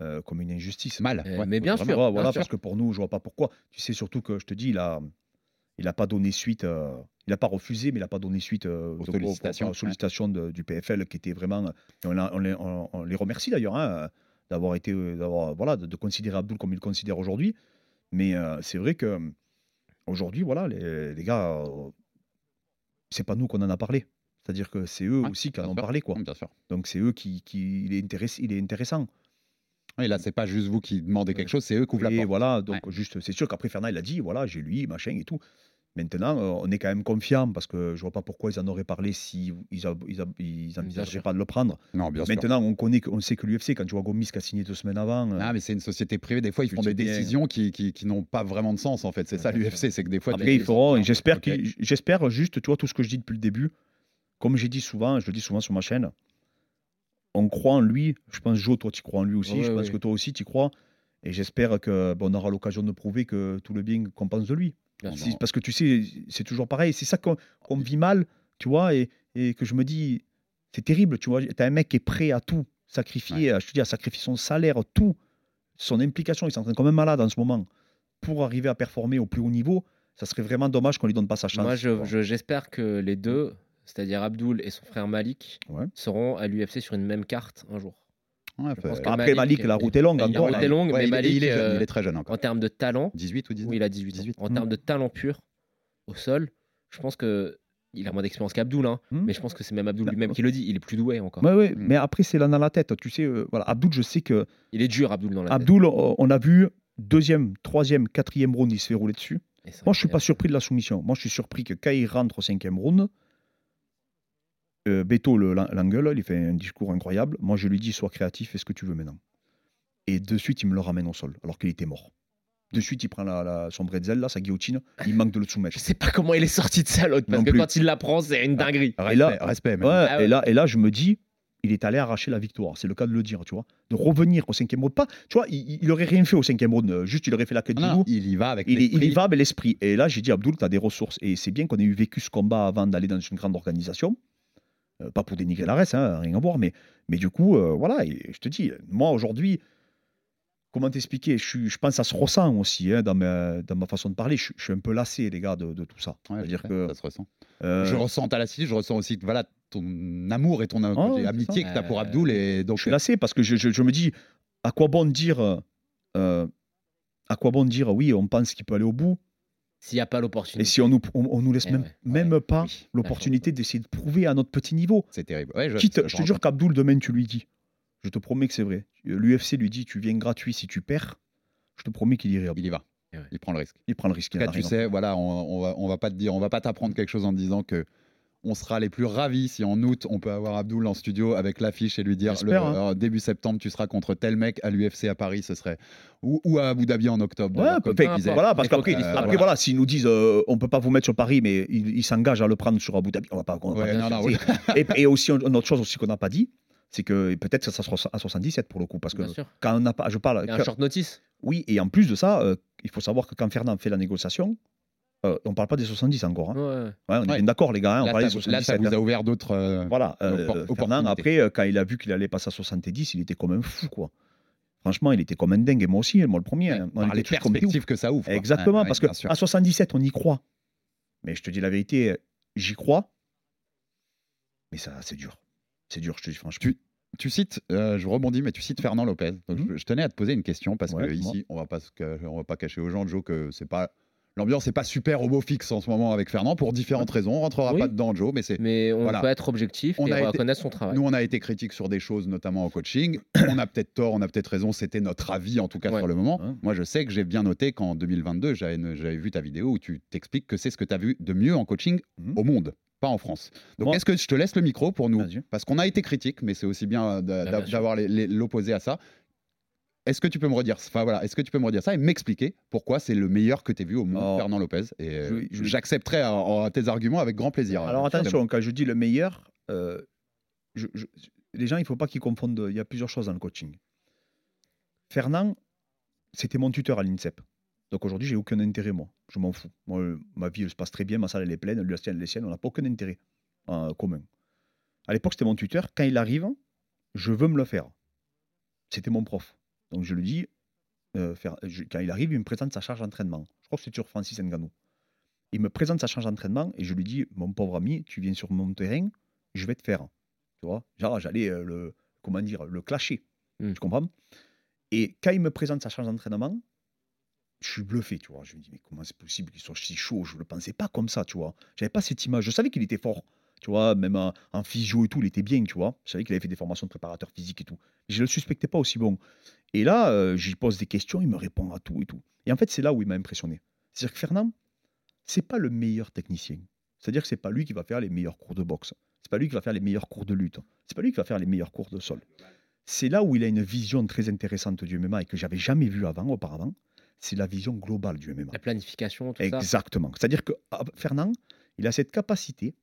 euh, comme une injustice. Mal. Euh, ouais, mais bien sûr. Voilà, bien voilà, sûr. parce que pour nous, je vois pas pourquoi. Tu sais surtout que je te dis, il a, il a pas donné suite. euh, il n'a pas refusé, mais il n'a pas donné suite euh, Aux sollicitations, aux sollicitations de- du PFL, qui était vraiment. on, les, on- on les remercie d'ailleurs hein, d'avoir été, d'avoir voilà, de, de considérer Abdul comme il le considère aujourd'hui. Mais c'est vrai que aujourd'hui, voilà, les, les gars, c'est pas nous qu'on en a parlé. C'est-à-dire que c'est eux aussi qui en ont parlé, quoi. Bien sûr. Donc c'est eux qui, qui il est intéressant. Il est intéressant. Et là, c'est pas juste vous qui demandez quelque chose, c'est eux qui ouvrent la Et porte. voilà, donc juste, c'est sûr qu'après Fernand, il a dit, voilà, j'ai lui, machin et tout. Maintenant, euh, on est quand même confiant parce que je vois pas pourquoi ils en auraient parlé si ils, a- ils, a- ils envisageraient sûr. pas de le prendre. Non, bien sûr. Maintenant, on connaît, on sait que l'UFC, quand tu vois Gomis qui a signé deux semaines avant, euh, Ah, mais c'est une société privée. Des fois, ils font des bien. décisions qui, qui, qui n'ont pas vraiment de sens, en fait. C'est ça, l'UFC. C'est que des fois, après ils feront. J'espère, qu'ils- j'espère juste, tu vois, tout ce que je dis depuis le début, comme j'ai dit souvent, je le dis souvent sur ma chaîne, on croit en lui. Je pense, Joe, toi, tu crois en lui aussi. Ouais, je pense ouais. que toi aussi, tu crois. Et j'espère que bon, on aura l'occasion de prouver que tout le bien qu'on pense de lui. Si- sûr. parce que tu sais, c'est toujours pareil. C'est ça qu'on qu'on vit mal, tu vois, et, et que je me dis, c'est terrible, tu vois. Tu as un mec qui est prêt à tout sacrifier, à, je te dis, à sacrifier son salaire, tout, son implication. Il s'entraîne quand même malade en ce moment pour arriver à performer au plus haut niveau. Ça serait vraiment dommage qu'on lui donne pas sa chance. Moi, je- je- j'espère que les deux, c'est-à-dire Abdoul et son frère Malik, Ouais. seront à l'UFC sur une même carte un jour. Ouais, Je pense fait- que Après Malik, la route est longue encore. route là. est longue, mais il, Malik, il est jeune, euh, il est très jeune encore. En termes de talent, 18 ou 19 oui, il a 18 ans. 18. En termes de talent pur, au sol, je pense que il a moins d'expérience qu'Abdoul, hein, Mm. mais je pense que c'est même Abdoul lui-même qui le dit. Il est plus doué encore. Ouais, ouais, Mm. mais après, c'est là dans la tête. Tu sais, euh, voilà, Abdoul, je sais que Il est dur, Abdoul, dans la tête. Abdoul, on a vu deuxième, troisième, quatrième round, il se fait rouler dessus. Moi, je suis pas surpris de la soumission. Moi, je suis surpris que quand il rentre au cinquième round, euh, Beto le- l'engueule, il fait un discours incroyable. Moi, je lui dis sois créatif, fais ce que tu veux maintenant. Et de suite, il me le ramène au sol, alors qu'il était mort. De suite, il prend la, la- son bretzel, là, sa guillotine, il manque de le soumettre. Je sais pas comment il est sorti de ça, l'autre, parce Non que plus. quand il la prend, c'est une dinguerie. Respect, Et là- respect. Ouais, Ah ouais. Et, là, et là, je me dis, il est allé arracher la victoire. C'est le cas de le dire, tu vois. De revenir au cinquième round. Pas, tu vois, il, il aurait rien fait au cinquième round. euh, Juste, il aurait fait la queue de Non, loup. il y va avec Il, il y l'esprit. va avec l'esprit. Et là, j'ai dit, Abdoul, tu as des ressources. Et c'est bien qu'on ait eu vécu ce combat avant d'aller dans une grande organisation. Euh, pas pour dénigrer la reste, hein, rien à voir. Mais, mais du coup, euh, voilà, et je te dis, moi, aujourd'hui, comment t'expliquer? Je, pense que ça se ressent aussi hein, dans, ma, dans ma façon de parler. Je, je suis un peu lassé, les gars, de, de tout ça. Ouais, sais, que. ça se ressent. euh, Je ressens ta lassitude, je ressens aussi que, voilà, ton amour et ton c'est amitié que tu as pour Abdoul. Et donc, je suis lassé parce que je, je- je me dis, à quoi bon dire. euh, à quoi bon dire, oui, on pense qu'il peut aller au bout, S'il n'y a pas et l'opportunité. si on nous, on, on nous laisse Eh même, ouais, même ouais, pas oui, l'opportunité d'essayer de prouver à notre petit niveau. c'est terrible. Ouais, je, Quitte, ça, je te jure qu'Abdoul, demain, tu lui dis, je te promets que c'est vrai. L'UFC lui dit, tu viens gratuit si tu perds. Je te promets qu'il irait. il y va. Eh. Il prend le risque. Il prend le risque. En tout cas, tu sais, voilà, on, on va, on va pas te dire, on va pas t'apprendre quelque chose en te disant que on sera les plus ravis si en août on peut avoir Abdoul en studio avec l'affiche et lui dire le, hein. euh, début septembre tu seras contre tel mec à l'UFC à Paris, ce serait ou, ou à Abu Dhabi en octobre. Ouais, comme. Voilà, parce Il qu'après, après, voilà. voilà, s'ils nous disent, euh, on peut pas vous mettre sur Paris, mais ils ils s'engagent à le prendre sur Abu Dhabi, on va pas. on va Ouais, pas non, non, dire, c'est- et, et aussi, une autre chose aussi qu'on n'a pas dit, c'est que peut-être ça sera à 77 pour le coup, parce que Bien sûr. quand on n'a pas, je parle, Il y a un short notice. oui, et en plus de ça, euh, il faut savoir que quand Fernand fait la négociation, euh, on parle pas des 70 encore. hein. Ouais. Ouais, on est Ouais. bien d'accord, les gars, hein, on Là, parlait des là, ça 77. vous hein. a ouvert d'autres. euh, Voilà, euh, Fernand, après, euh, quand il a vu qu'il allait passer à 70, il était comme un fou, quoi. Franchement, il était comme un dingue, et moi aussi, moi le premier. hein. On par était les perspectives que ça ouvre. quoi. Exactement, Ouais, ouais, parce que à 77, on y croit. Mais je te dis la vérité, j'y crois. Mais ça, c'est dur. C'est dur, je te dis franchement. Tu cites, euh, je rebondis, mais tu cites Fernand Lopez. Donc, Mhm. je, je tenais à te poser une question parce Ouais, que ici, on va pas on va pas cacher aux gens, Joe, que c'est pas l'ambiance n'est pas super homo fixe en ce moment avec Fernand pour différentes raisons. On rentrera Oui. pas dedans, Joe, mais c'est Mais on Voilà. peut être objectif On et a été- reconnaître son travail. nous on a été critiques sur des choses, notamment au coaching. on a peut-être tort, on a peut-être raison. C'était notre avis en tout cas Ouais. sur le moment. Ouais. Moi, je sais que j'ai bien noté qu'en 2022, j'avais vu ta vidéo où tu t'expliques que c'est ce que tu as vu de mieux en coaching Mhm. au monde. Pas en France. Donc, est-ce que je te laisse le micro pour nous. Parce qu'on a été critique, mais c'est aussi bien Bah, d'avoir l'opposé à ça. Est-ce que tu peux me redire, enfin voilà, est-ce que tu peux me redire ça et m'expliquer pourquoi c'est le meilleur que tu as vu au monde, Alors, Fernand Lopez Et euh, j'accepterai tes arguments avec grand plaisir. Alors Euh, attention, quand je dis le meilleur, euh, je- je- les gens, il ne faut pas qu'ils confondent. Il y a plusieurs choses dans le coaching. Fernand, c'était mon tuteur à l'INSEP. Donc aujourd'hui, j'ai aucun intérêt, moi. Je m'en fous. Moi, ma vie, elle se passe très bien, ma salle, elle est pleine, la sienne, elle est sienne, on n'a pas aucun intérêt en commun. À l'époque, c'était mon tuteur. Quand il arrive, je veux me le faire. C'était mon prof. Donc je lui dis, euh, faire- je- quand il arrive, il me présente sa charge d'entraînement. Je crois que c'est sur Francis Ngannou. Il me présente sa charge d'entraînement et je lui dis, mon pauvre ami, tu viens sur mon terrain, je vais te faire. Tu vois? Genre, j'allais euh, le, comment dire, le clasher. Mm. Tu comprends? Et quand il me présente sa charge d'entraînement, je suis bluffé, tu vois. Je me dis, mais comment c'est possible qu'il soit si chaud? Je ne le pensais pas comme ça, tu vois. J'avais pas cette image. Je savais qu'il était fort, tu vois, même en, en physio et tout, il était bien, tu vois. Je savais qu'il avait fait des formations de préparateur physique et tout. Je ne le suspectais pas aussi bon. Et là, euh, j'y pose des questions, il me répond à tout et tout. Et en fait, c'est là où il m'a impressionné. C'est-à-dire que Fernand, c'est pas le meilleur technicien. C'est-à-dire que c'est pas lui qui va faire les meilleurs cours de boxe. C'est pas lui qui va faire les meilleurs cours de lutte. C'est pas lui qui va faire les meilleurs cours de sol. C'est là où il a une vision très intéressante du MMA et que j'avais jamais vu avant, auparavant. C'est la vision globale du MMA. La planification, tout ça. Exactement. C'est-à-dire que ah, Fernand, il a cette capacité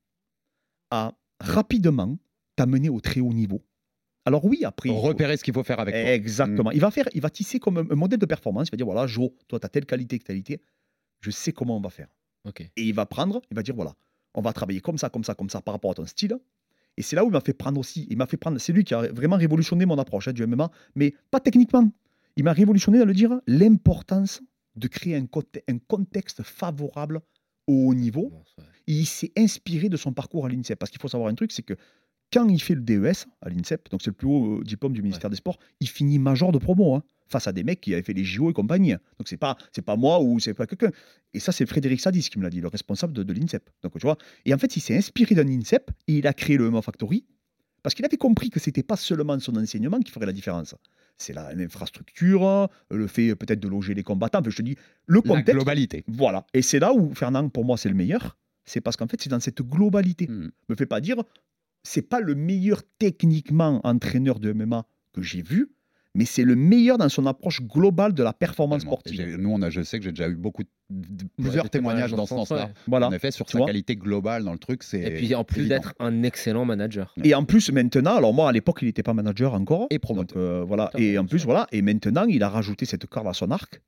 à rapidement t'amener au très haut niveau. Alors oui, après... faut- repérer ce qu'il faut faire avec toi. Exactement. Il va faire, il va tisser comme un, un modèle de performance. Il va dire voilà, Jo, toi, tu as telle qualité, telle qualité. Je sais comment on va faire. Ok. Et il va prendre, il va dire voilà, on va travailler comme ça, comme ça, comme ça par rapport à ton style. Et c'est là où il m'a fait prendre aussi. Il m'a fait prendre. C'est lui qui a vraiment révolutionné mon approche hein, du MMA, mais pas techniquement. Il m'a révolutionné dans le dire l'importance de créer un contexte favorable au haut niveau. Il s'est inspiré de son parcours à l'INSEP. Parce qu'il faut savoir un truc, c'est que quand il fait le DES à l'INSEP, donc c'est le plus haut euh, diplôme du ministère des Sports, il finit major de promo, hein, face à des mecs qui avaient fait les JO et compagnie. Donc c'est pas c'est pas moi ou c'est pas quelqu'un. Et ça, c'est Frédéric Sadis qui me l'a dit, le responsable de, de l'INSEP. Donc tu vois. Et en fait, il s'est inspiré d'un INSEP et il a créé le MMA Factory parce qu'il avait compris que c'était pas seulement son enseignement qui ferait la différence. C'est la- l'infrastructure, le fait euh, peut-être de loger les combattants. Enfin, je te dis, le La contexte. globalité. Voilà. Et c'est là où Fernand, pour moi, c'est le meilleur. C'est parce qu'en fait, c'est dans cette globalité. Hmm. Me fait pas dire, c'est pas le meilleur techniquement entraîneur de MMA que j'ai vu, mais c'est le meilleur dans son approche globale de la performance sportive. Nous, on a, je sais que j'ai déjà eu beaucoup, de- plusieurs témoignages dans ce sens-là. Voilà. En effet, sur Tu sa vois qualité globale dans le truc, c'est. Et puis en plus d'être un excellent manager. Et en plus, maintenant, alors moi, à l'époque, il n'était pas manager encore. Et promoteur. Donc, euh, voilà. Et en plus, voilà. Et maintenant, il a rajouté cette corde à son arc.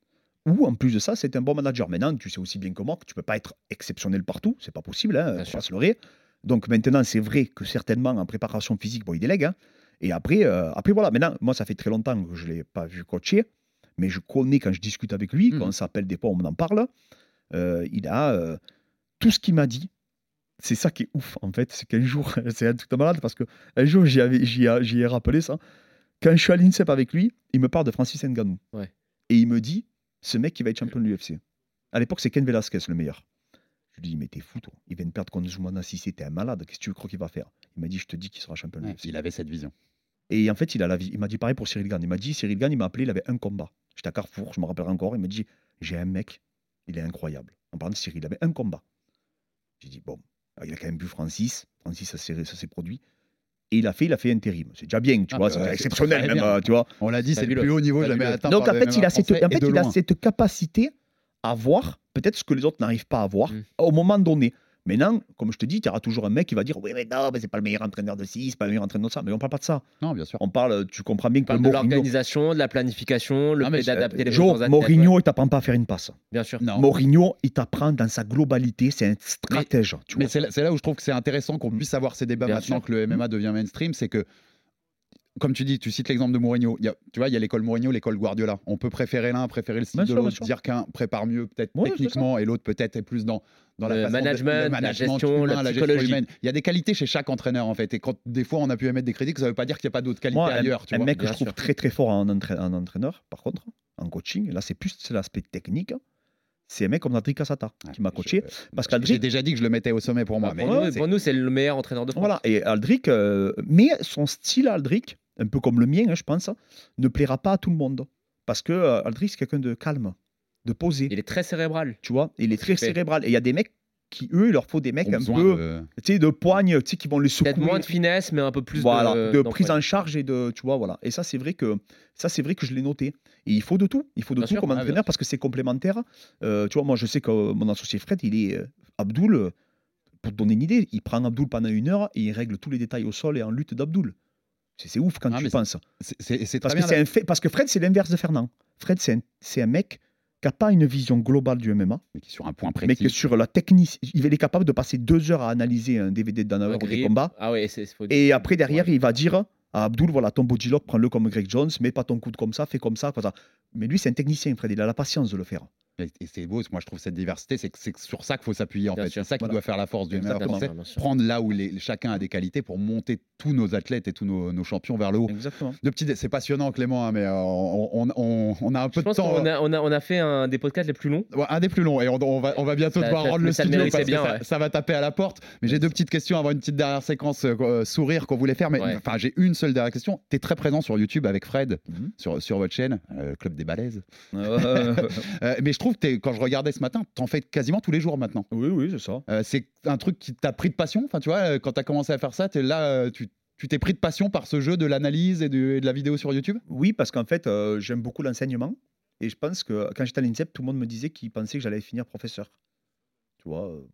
Ou en plus de ça, c'est un bon manager. Maintenant, tu sais aussi bien que moi que tu peux pas être exceptionnel partout. C'est pas possible. Hein, sûr. pas se leurrer. Donc maintenant, c'est vrai que certainement en préparation physique, bon, il délègue. hein. Et après, euh, après, voilà. Maintenant, moi, ça fait très longtemps que je l'ai pas vu coacher. Mais je connais quand je discute avec lui, Mhm. quand on s'appelle des fois, on en parle. euh, il a euh, tout ce qu'il m'a dit. C'est ça qui est ouf, en fait. C'est qu'un jour, c'est un truc de malade parce que un jour, j'y ai, ai rappelé ça. Quand je suis à l'INSEP avec lui, il me parle de Francis Ngannou. Ouais. Et il me dit ce mec qui va être champion de l'UFC. À l'époque, c'est Ken Velasquez le meilleur. Je lui dis mais t'es fou, toi. Il vient de perdre contre Zoumana Sissé, t'es un malade. Qu'est-ce que tu crois qu'il va faire? Il m'a dit je te dis qu'il sera champion de Ouais, l'UFC. il avait cette vision. Et en fait, il a la vie. Il m'a dit pareil pour Cyril Gann. Il m'a dit Cyril Gann, il m'a appelé, il avait un combat. J'étais à Carrefour, je me rappellerai encore. Il m'a dit j'ai un mec, il est incroyable. En parlant de Cyril, il avait un combat. J'ai dit bon, il a quand même bu Francis. Francis, ça s'est produit. Et il a fait, il a fait intérim. C'est déjà bien, tu Ah, vois, bah c'est exceptionnel même, bien. euh, tu vois. On l'a dit, c'est le plus haut niveau jamais atteint. Donc par en fait, il a cette, en fait, il a cette capacité à voir peut-être ce que les autres n'arrivent pas à voir Mm. au moment donné. Maintenant, comme je te dis, tu auras toujours un mec qui va dire Oui, mais non, mais c'est pas le meilleur entraîneur de ci, c'est pas le meilleur entraîneur de ça. Mais on parle pas de ça. Non, bien sûr. On parle, tu comprends bien On que parle de Mourinho, l'organisation, de la planification, le fait d'adapter les choses Mourinho, ouais. il t'apprend pas à faire une passe. Bien sûr. Non. Mourinho, il t'apprend dans sa globalité, c'est un stratège. tu Mais c'est là, c'est là où je trouve que c'est intéressant qu'on puisse avoir ces débats Bien maintenant sûr. que le MMA devient mainstream, c'est que comme tu dis, tu cites l'exemple de Mourinho. Il y a, tu vois, il y a l'école Mourinho, l'école Guardiola. On peut préférer l'un, préférer le style Bien de l'autre, dire qu'un prépare mieux peut-être Ouais, techniquement et l'autre peut-être est plus dans, dans la Le de- management, le la management gestion, la gestion humaine. Il y a des qualités chez chaque entraîneur en fait. Et quand des fois on a pu émettre des critiques, ça ne veut pas dire qu'il n'y a pas d'autres qualités Moi, un, ailleurs. Tu un vois. mec que je trouve sûr. très très fort en, entraî- en entraîneur, par contre, en coaching, là c'est plus c'est l'aspect technique, c'est un mec comme Adric Casata qui m'a Je- coaché. J'ai déjà dit que je le mettais au sommet pour moi. Bah, mais pour, nous, c'est- pour nous, c'est le meilleur entraîneur de France. Voilà, et Aldric, euh, mais son style Aldric, un peu comme le mien, hein, je pense, ne plaira pas à tout le monde. Parce que euh, Aldric, c'est quelqu'un de calme, de posé. Il est très cérébral. Tu vois, il est très Fait. cérébral. Et il y a des mecs qui, eux, il leur faut des mecs ont un peu, de- tu sais, de poigne, tu sais, qui vont les secouer. Peut-être moins de finesse, mais un peu plus voilà, de, prise en charge et de, tu vois, voilà. Et ça, c'est vrai que ça, c'est vrai que je l'ai noté. Et il faut de tout. Il faut de Bien tout sûr, comme bien entraîneur parce que c'est complémentaire. Euh, tu vois, moi, je sais que mon associé Fred, il est euh, Abdoul. Pour te donner une idée, il prend Abdoul pendant une heure et il règle tous les détails au sol et en lutte d'Abdoul. C'est ouf quand Ah, tu penses. c'est- Parce que, un fait, parce que Fred, c'est l'inverse de Fernand. Fred, c'est un, mec qui n'a pas une vision globale du MMA, mais qui est sur un point mais que précis. sur la technique, il est capable de passer deux heures à analyser un DVD de ou des combats. Ah ouais, c'est faut- Et après, derrière, Ouais. il va dire à Abdul, voilà, ton body lock, prends-le comme Greg Jones, mets pas ton coude comme ça, fais comme ça, comme ça. Mais lui, c'est un technicien, Fred, il a la patience de le faire. Et c'est beau, moi je trouve cette diversité, c'est sur ça qu'il faut s'appuyer en Bien fait. C'est ça qui Voilà. doit faire la force du MMA français. Prendre là où les, chacun a des qualités pour monter tous nos athlètes et tous nos, nos champions vers le haut. Exactement. C'est passionnant Clément, hein, mais euh, on, on- on- on a un peu de temps. qu'on a, on a, on a fait un des podcasts les plus longs. Ouais, un des plus longs et on, on va, on va bientôt Ça- devoir ça- rendre le studio parce bien, que ça, ouais. ça va taper à la porte. Mais j'ai deux petites questions avant une petite dernière séquence euh, euh, sourire qu'on voulait faire. Mais Ouais. enfin, j'ai une seule dernière question. Tu es très présent sur YouTube avec Fred Mhm. sur, sur votre chaîne, euh, Club des Balaises. Mais je trouve que quand je regardais ce matin, t'en fais quasiment tous les jours maintenant. oui, oui, c'est ça. Euh, c'est un truc qui t'a pris de passion. Enfin, tu vois, euh, quand t'as commencé à faire ça, t'es là, euh, tu tu t'es pris de passion par ce jeu de l'analyse et, de et de la vidéo sur YouTube? Oui, parce qu'en fait, euh, j'aime beaucoup l'enseignement. Et je pense que quand j'étais à l'INSEP, tout le monde me disait qu'il pensait que j'allais finir professeur. Tu vois, euh,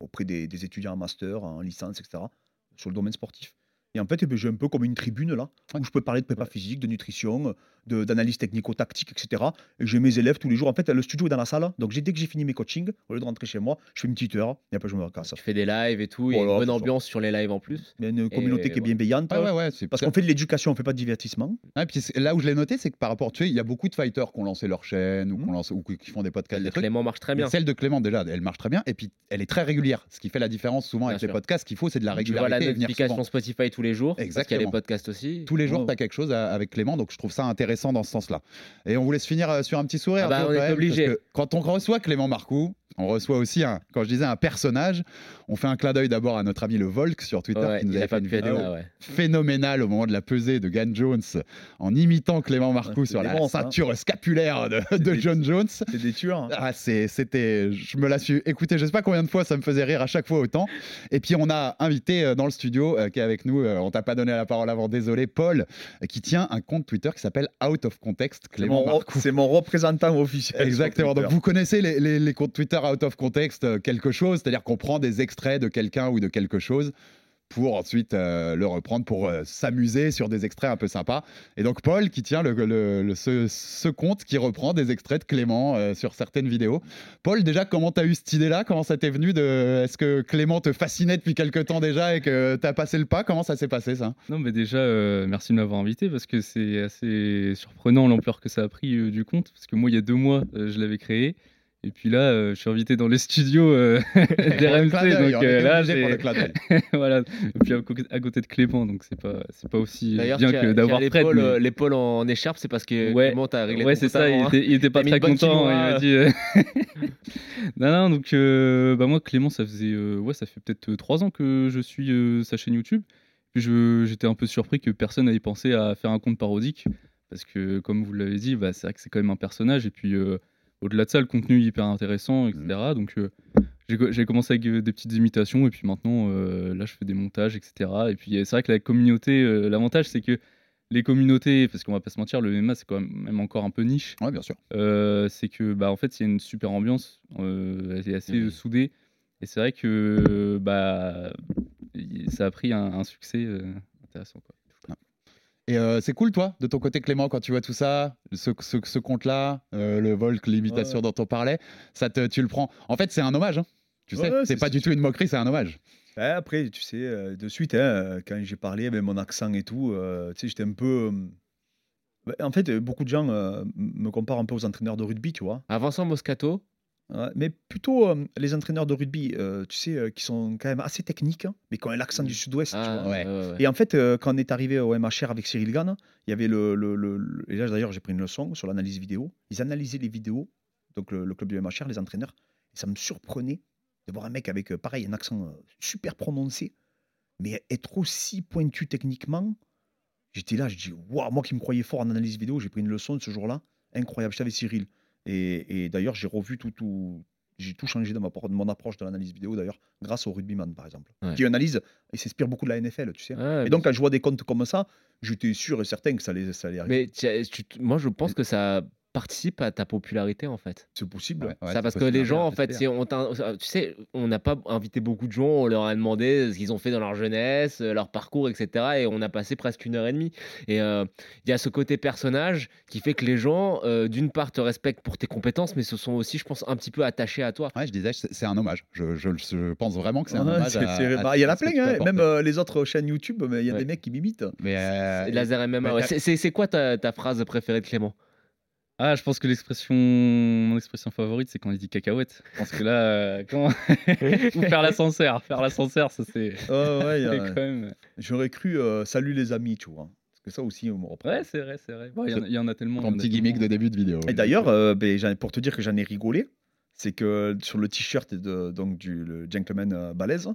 auprès des, des étudiants en master, en licence, etc., sur le domaine sportif. Et en fait, eh ben, j'ai un peu comme une tribune là, où je peux parler de prépa physique, de nutrition, de- d'analyse technico-tactique, etc. Et j'ai mes élèves tous les jours. En fait, le studio est dans la salle. Donc, dès que j'ai fini mes coachings, au lieu de rentrer chez moi, je fais une petite heure et après, je me casse. Tu fais des lives et tout. Il y a Voilà, une bonne ambiance sur les lives en plus. Il y a une communauté qui est voilà. bienveillante. Parce qu'on fait de l'éducation, on fait pas de divertissement. Ouais, puis là où je l'ai noté, c'est que par rapport, tu sais, il y a beaucoup de fighters qui ont lancé leur chaîne ou, Mhm. qui font des podcasts, des trucs. Clément marche très bien. Celle de Clément, déjà, elle marche très bien. Et puis, elle est très régulière. Ce qui fait la différence souvent avec les podcasts, qu'il faut, c'est de la Tu vois la régularité. et souvent. Spotify tous les jours. Parce qu'il y a Exactement. les podcasts aussi. Tous les jours, Ouais. tu as quelque chose à- avec Clément, donc je trouve ça intéressant dans ce sens-là. Et on vous laisse finir euh, sur un petit sourire. Ah bah, on est obligé. parce que Quand on reçoit Clément Marcoux, on reçoit aussi, un, quand je disais un personnage, on fait un clin d'œil d'abord à notre ami le Volk sur Twitter, Ouais, qui nous avait a fait une vidéo là, ouais. phénoménale au moment de la pesée de Gan Jones, en imitant Clément Marcoux Ouais, sur la hein. ceinture scapulaire de, de John Jones. C'est des tueurs. hein. Ah, c'était, je me la suis écouté, je sais pas combien de fois, ça me faisait rire à chaque fois autant. Et puis on a invité euh, dans le studio, euh, qui est avec nous, on t'a pas donné la parole avant, désolé. Paul, qui tient un compte Twitter qui s'appelle Out of Context. Clément c'est mon représentant officiel. Exactement. Donc vous connaissez les, les- les comptes Twitter out of context euh, quelque chose, c'est-à-dire qu'on prend des extraits de quelqu'un ou de quelque chose pour ensuite euh, le reprendre pour euh, s'amuser sur des extraits un peu sympas. Et donc Paul qui tient le, ce, compte qui reprend des extraits de Clément euh, sur certaines vidéos. Paul, déjà, comment tu as eu cette idée-là? Comment ça t'est venu de... Est-ce que Clément te fascinait depuis quelque temps déjà et que tu as passé le pas? Comment ça s'est passé ça? Non, mais déjà, merci de m'avoir invité parce que c'est assez surprenant l'ampleur que ça a pris du compte. Parce que moi, il y a deux mois, je l'avais créé. Et puis là, euh, je suis invité dans les studios euh, d'RMC. Donc on euh, là, voilà. Et puis à, côté de Clément, donc c'est pas, c'est pas aussi bien que d'avoir mais- euh, l'épaule en écharpe, c'est parce que Ouais. Clément t'a réglé Ouais, c'est ça, il hein. était, il était pas très content. Il quinoa, m'a dit. euh, non, non, donc bah moi, Clément, ça faisait. ouais, ça fait peut-être trois ans que je suis sa chaîne YouTube. Puis j'étais un peu surpris que personne n'avait pensé à faire un compte parodique. Parce que, comme vous l'avez dit, bah, c'est vrai que c'est quand même un personnage. Et puis, au-delà de ça, le contenu est hyper intéressant, etc. Donc, euh, j'ai co- j'ai commencé avec euh, des petites imitations. Et puis maintenant, euh, là, je fais des montages, etc. Et puis, c'est vrai que la communauté, euh, l'avantage, c'est que les communautés, parce qu'on va pas se mentir, le MMA c'est quand même encore un peu niche. Ouais, bien sûr. C'est que bah en fait il y a une super ambiance, elle est assez euh, soudée et c'est vrai que bah ça a pris un, un succès intéressant quoi. Et euh, c'est cool, toi, de ton côté, Clément, quand tu vois tout ça, ce, ce, ce compte-là, euh, le vol, l'imitation Ouais. dont on parlait, ça te, tu le prends. En fait, c'est un hommage. hein. Tu sais, Ouais, c'est pas du tout une moquerie, c'est un hommage. Ouais, après, tu sais, euh, de suite, hein, quand j'ai parlé avec mon accent et tout, euh, tu sais, j'étais un peu. ouais, En fait, beaucoup de gens euh, me comparent un peu aux entraîneurs de rugby, tu vois. À Vincent Moscato, Mais plutôt euh, les entraîneurs de rugby, euh, tu sais, euh, qui sont quand même assez techniques, hein, mais qui ont l'accent du sud-ouest, tu Ah, vois. ouais. ouais, ouais, ouais. Et en fait, quand on est arrivé au MHR avec Cyril Gann, il y avait le. le- le- le- et là, d'ailleurs, j'ai pris une leçon sur l'analyse vidéo. Ils analysaient les vidéos, donc le, club du MHR, les entraîneurs, et ça me surprenait de voir un mec avec, pareil, un accent super prononcé, mais être aussi pointu techniquement. J'étais là, je dis, waouh, moi qui me croyais fort en analyse vidéo, j'ai pris une leçon ce jour-là, incroyable. J'étais avec Cyril. Et, et d'ailleurs, j'ai revu tout. tout j'ai tout changé dans ma, mon approche de l'analyse vidéo, d'ailleurs, grâce au rugbyman, par exemple, Ouais. qui analyse et s'inspire beaucoup de la NFL, tu sais. Ouais, Et donc, quand je vois des comptes comme ça, j'étais sûr et certain que ça allait, ça allait arriver. mais tu- moi je pense que ça participe à ta popularité en fait. C'est possible. Ouais, ouais, ça c'est parce que les hein, gens en fait, si on t'a- tu sais, on n'a pas invité beaucoup de gens, on leur a demandé ce qu'ils ont fait dans leur jeunesse, euh, leur parcours, etc. Et on a passé presque une heure et demie. Et euh, il y a ce côté personnage qui fait que les gens, euh, d'une part, te respectent pour tes compétences, mais se sont aussi, je pense, un petit peu attachés à toi. Ouais, je disais, c'est un hommage. Je, je, je pense vraiment que c'est un Ouais, hommage. bah, Il y en a plein, hein, même euh, les autres chaînes YouTube, mais il y a Ouais. des mecs qui m'imitent. Mais euh, Et Laser MMA, c'est quoi ta, ta phrase préférée de Clément? Ah, je pense que l'expression, mon expression favorite, c'est quand il dit cacahuète. Je pense que là, euh, quand... ou faire l'ascenseur, faire l'ascenseur, ça c'est Ouais, ouais, il y a- c'est quand même. J'aurais cru euh, salut les amis, tu vois. Parce que ça aussi, on me reprend. Ouais, c'est vrai, c'est vrai. Bon, Il y en a- il y, en a tellement. a petit gimmick de début de vidéo. Et d'ailleurs, euh, ben, pour te dire que j'en ai rigolé, c'est que sur le t-shirt de, donc, du le gentleman euh, balèze,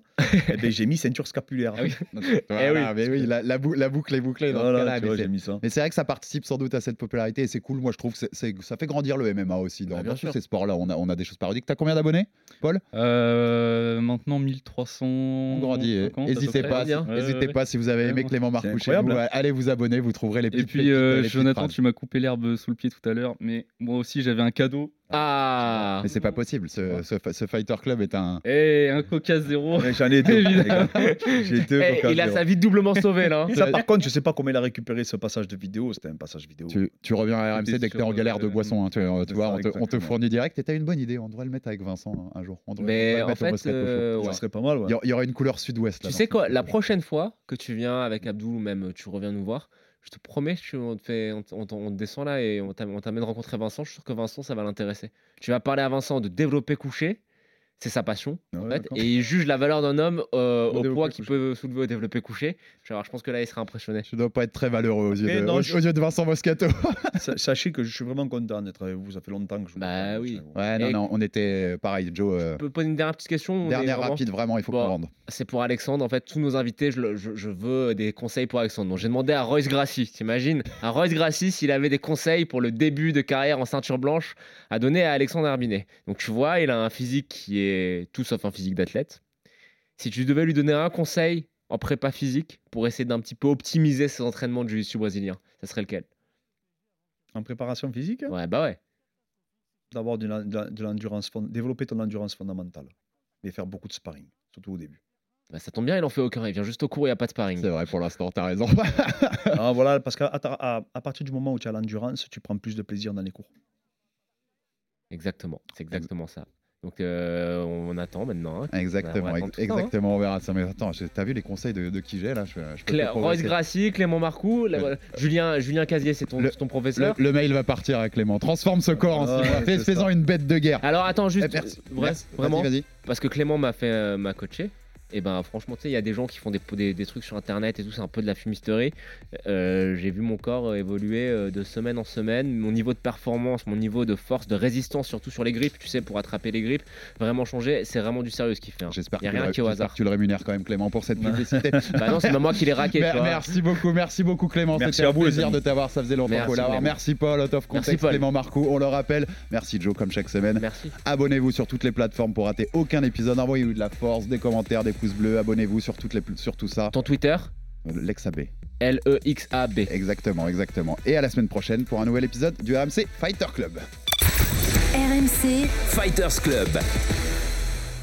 eh ben, j'ai mis ceinture scapulaire. Ah oui. Voilà, mais oui, la, la bou- la boucle est bouclée dans ce Voilà, cas-là, tu mais c'est- j'ai mis ça. Mais c'est vrai que ça participe sans doute à cette popularité et c'est cool. Moi, je trouve que ça fait grandir le MMA aussi dans, Bah, bien sûr. ces sports-là. On a, on a des choses parodiques. T'as combien d'abonnés, Paul? Euh, maintenant 1300. On grandit. N'hésitez pas, n'hésitez pas si vous avez aimé. Clément C'est Marcou chez vous, incroyable. allez vous abonner, vous trouverez les Et petites puis euh, les petites Jonathan, tu m'as coupé l'herbe sous le pied tout à l'heure, mais moi aussi j'avais un cadeau. Ah Mais c'est pas possible. Ce, ce, ce Fighter Club est un. Et un Coca zéro. J'en ai deux. J'ai deux Eh, Coca Il a sa vie doublement sauvée là. hein. Ça, par contre, je sais pas comment il a récupéré ce passage de vidéo. C'était un passage vidéo. Tu, tu reviens à RMC dès que t'es en galère de euh, boisson. hein, tu, tu c'est vois, ça, on te, on te exactement. fournit direct. Et t'as une bonne idée. On devrait le mettre avec Vincent un, un jour. On devrait- Mais le en mettre au fait, euh, Ça serait pas mal, ouais. Il y aura une couleur sud-ouest. là, Tu sais quoi, la prochaine fois que tu viens avec Abdou ou même tu reviens nous voir, je te promets, on, te on, te- descend là et on t'amène rencontrer Vincent. Je suis sûr que Vincent, ça va l'intéresser. Tu vas parler à Vincent de développer couché, c'est sa passion. Ah ouais, en fait, d'accord. et il juge la valeur d'un homme euh, Au poids qu'il peut soulever au développé couché. Je, je pense que là, il sera impressionné. Je dois pas être très valeureux aux yeux, Après, de, non, aux, je- aux yeux de Vincent Moscato. Sa- Sachez que je suis vraiment content d'être avec vous. Ça fait longtemps que je vous Bah oui. Ouais, non, Et- non, on était pareil, Joe. euh, Je peux poser une dernière petite question on est dernière vraiment- rapide, vraiment, il faut Bon. qu'on rende. C'est pour Alexandre. En fait, tous nos invités, je, le- je- je veux des conseils pour Alexandre. Donc, j'ai demandé à Royce Gracie. T'imagines? À Royce Gracie, s'il avait des conseils pour le début de carrière en ceinture blanche à donner à Alexandre Herbinet. Donc, tu vois, il a un physique qui est tout sauf un physique d'athlète. Si tu devais lui donner un conseil en prépa physique pour essayer d'un petit peu optimiser ses entraînements de jiu-jitsu brésilien Ça serait lequel? En préparation physique Ouais, bah ouais. D'avoir de l'endurance, développer ton endurance fondamentale. Et faire beaucoup de sparring, surtout au début. Bah, ça tombe bien, il en fait aucun. Il vient juste au cours, il n'y a pas de sparring. C'est vrai, pour l'instant, t'as raison. Ah, voilà, parce qu'à à, à- à partir du moment où tu as l'endurance, tu prends plus de plaisir dans les cours. Exactement, c'est exactement ça. Donc euh, on attend maintenant. hein. Exactement, On ex- hein. exactement, on verra ça. Mais attends, je- t'as vu les conseils de, de qui j'ai là? Je, je. Royce Grassi, Clément Marcoux, la- Le- Julien, Julien Casier, c'est ton, professeur. le mail va partir à Clément. Transforme ce corps en Ah, six mois. ouais, Fais- ça. une bête de guerre. Alors attends, juste, Eh, merci, euh, merci. vraiment, Vas-y, vas-y. parce que Clément m'a fait euh, m'a coaché. Et ben franchement, tu sais, il y a des gens qui font des, des, des trucs sur internet et tout, c'est un peu de la fumisterie. Euh, J'ai vu mon corps euh, évoluer euh, de semaine en semaine. Mon niveau de performance, mon niveau de force, de résistance, surtout sur les grippes, tu sais, pour attraper les grippes, vraiment changé. C'est vraiment du sérieux ce qu'il fait. hein. J'espère rien le- qui est au j'espère hasard. que tu le rémunères quand même, Clément, pour cette publicité. Bah non, c'est même moi qui l'ai raqué. Mer- merci beaucoup, merci beaucoup Clément. Merci C'était un vous, plaisir de t'avoir. Ça faisait longtemps Merci, qu'on. Clément. Merci Paul, out of Merci, context, Paul. Clément Marcoux. On le rappelle. Merci Joe, comme chaque semaine. Merci. Abonnez-vous sur toutes les plateformes pour rater aucun épisode. Envoyez-nous de la force, des commentaires, des pouces bleus. Abonnez-vous sur toutes les sur tout ça. Ton Twitter L'ex-AB. E L-E-X-A-B. Exactement, exactement. Et à la semaine prochaine pour un nouvel épisode du RMC Fighter Club. RMC Fighters Club.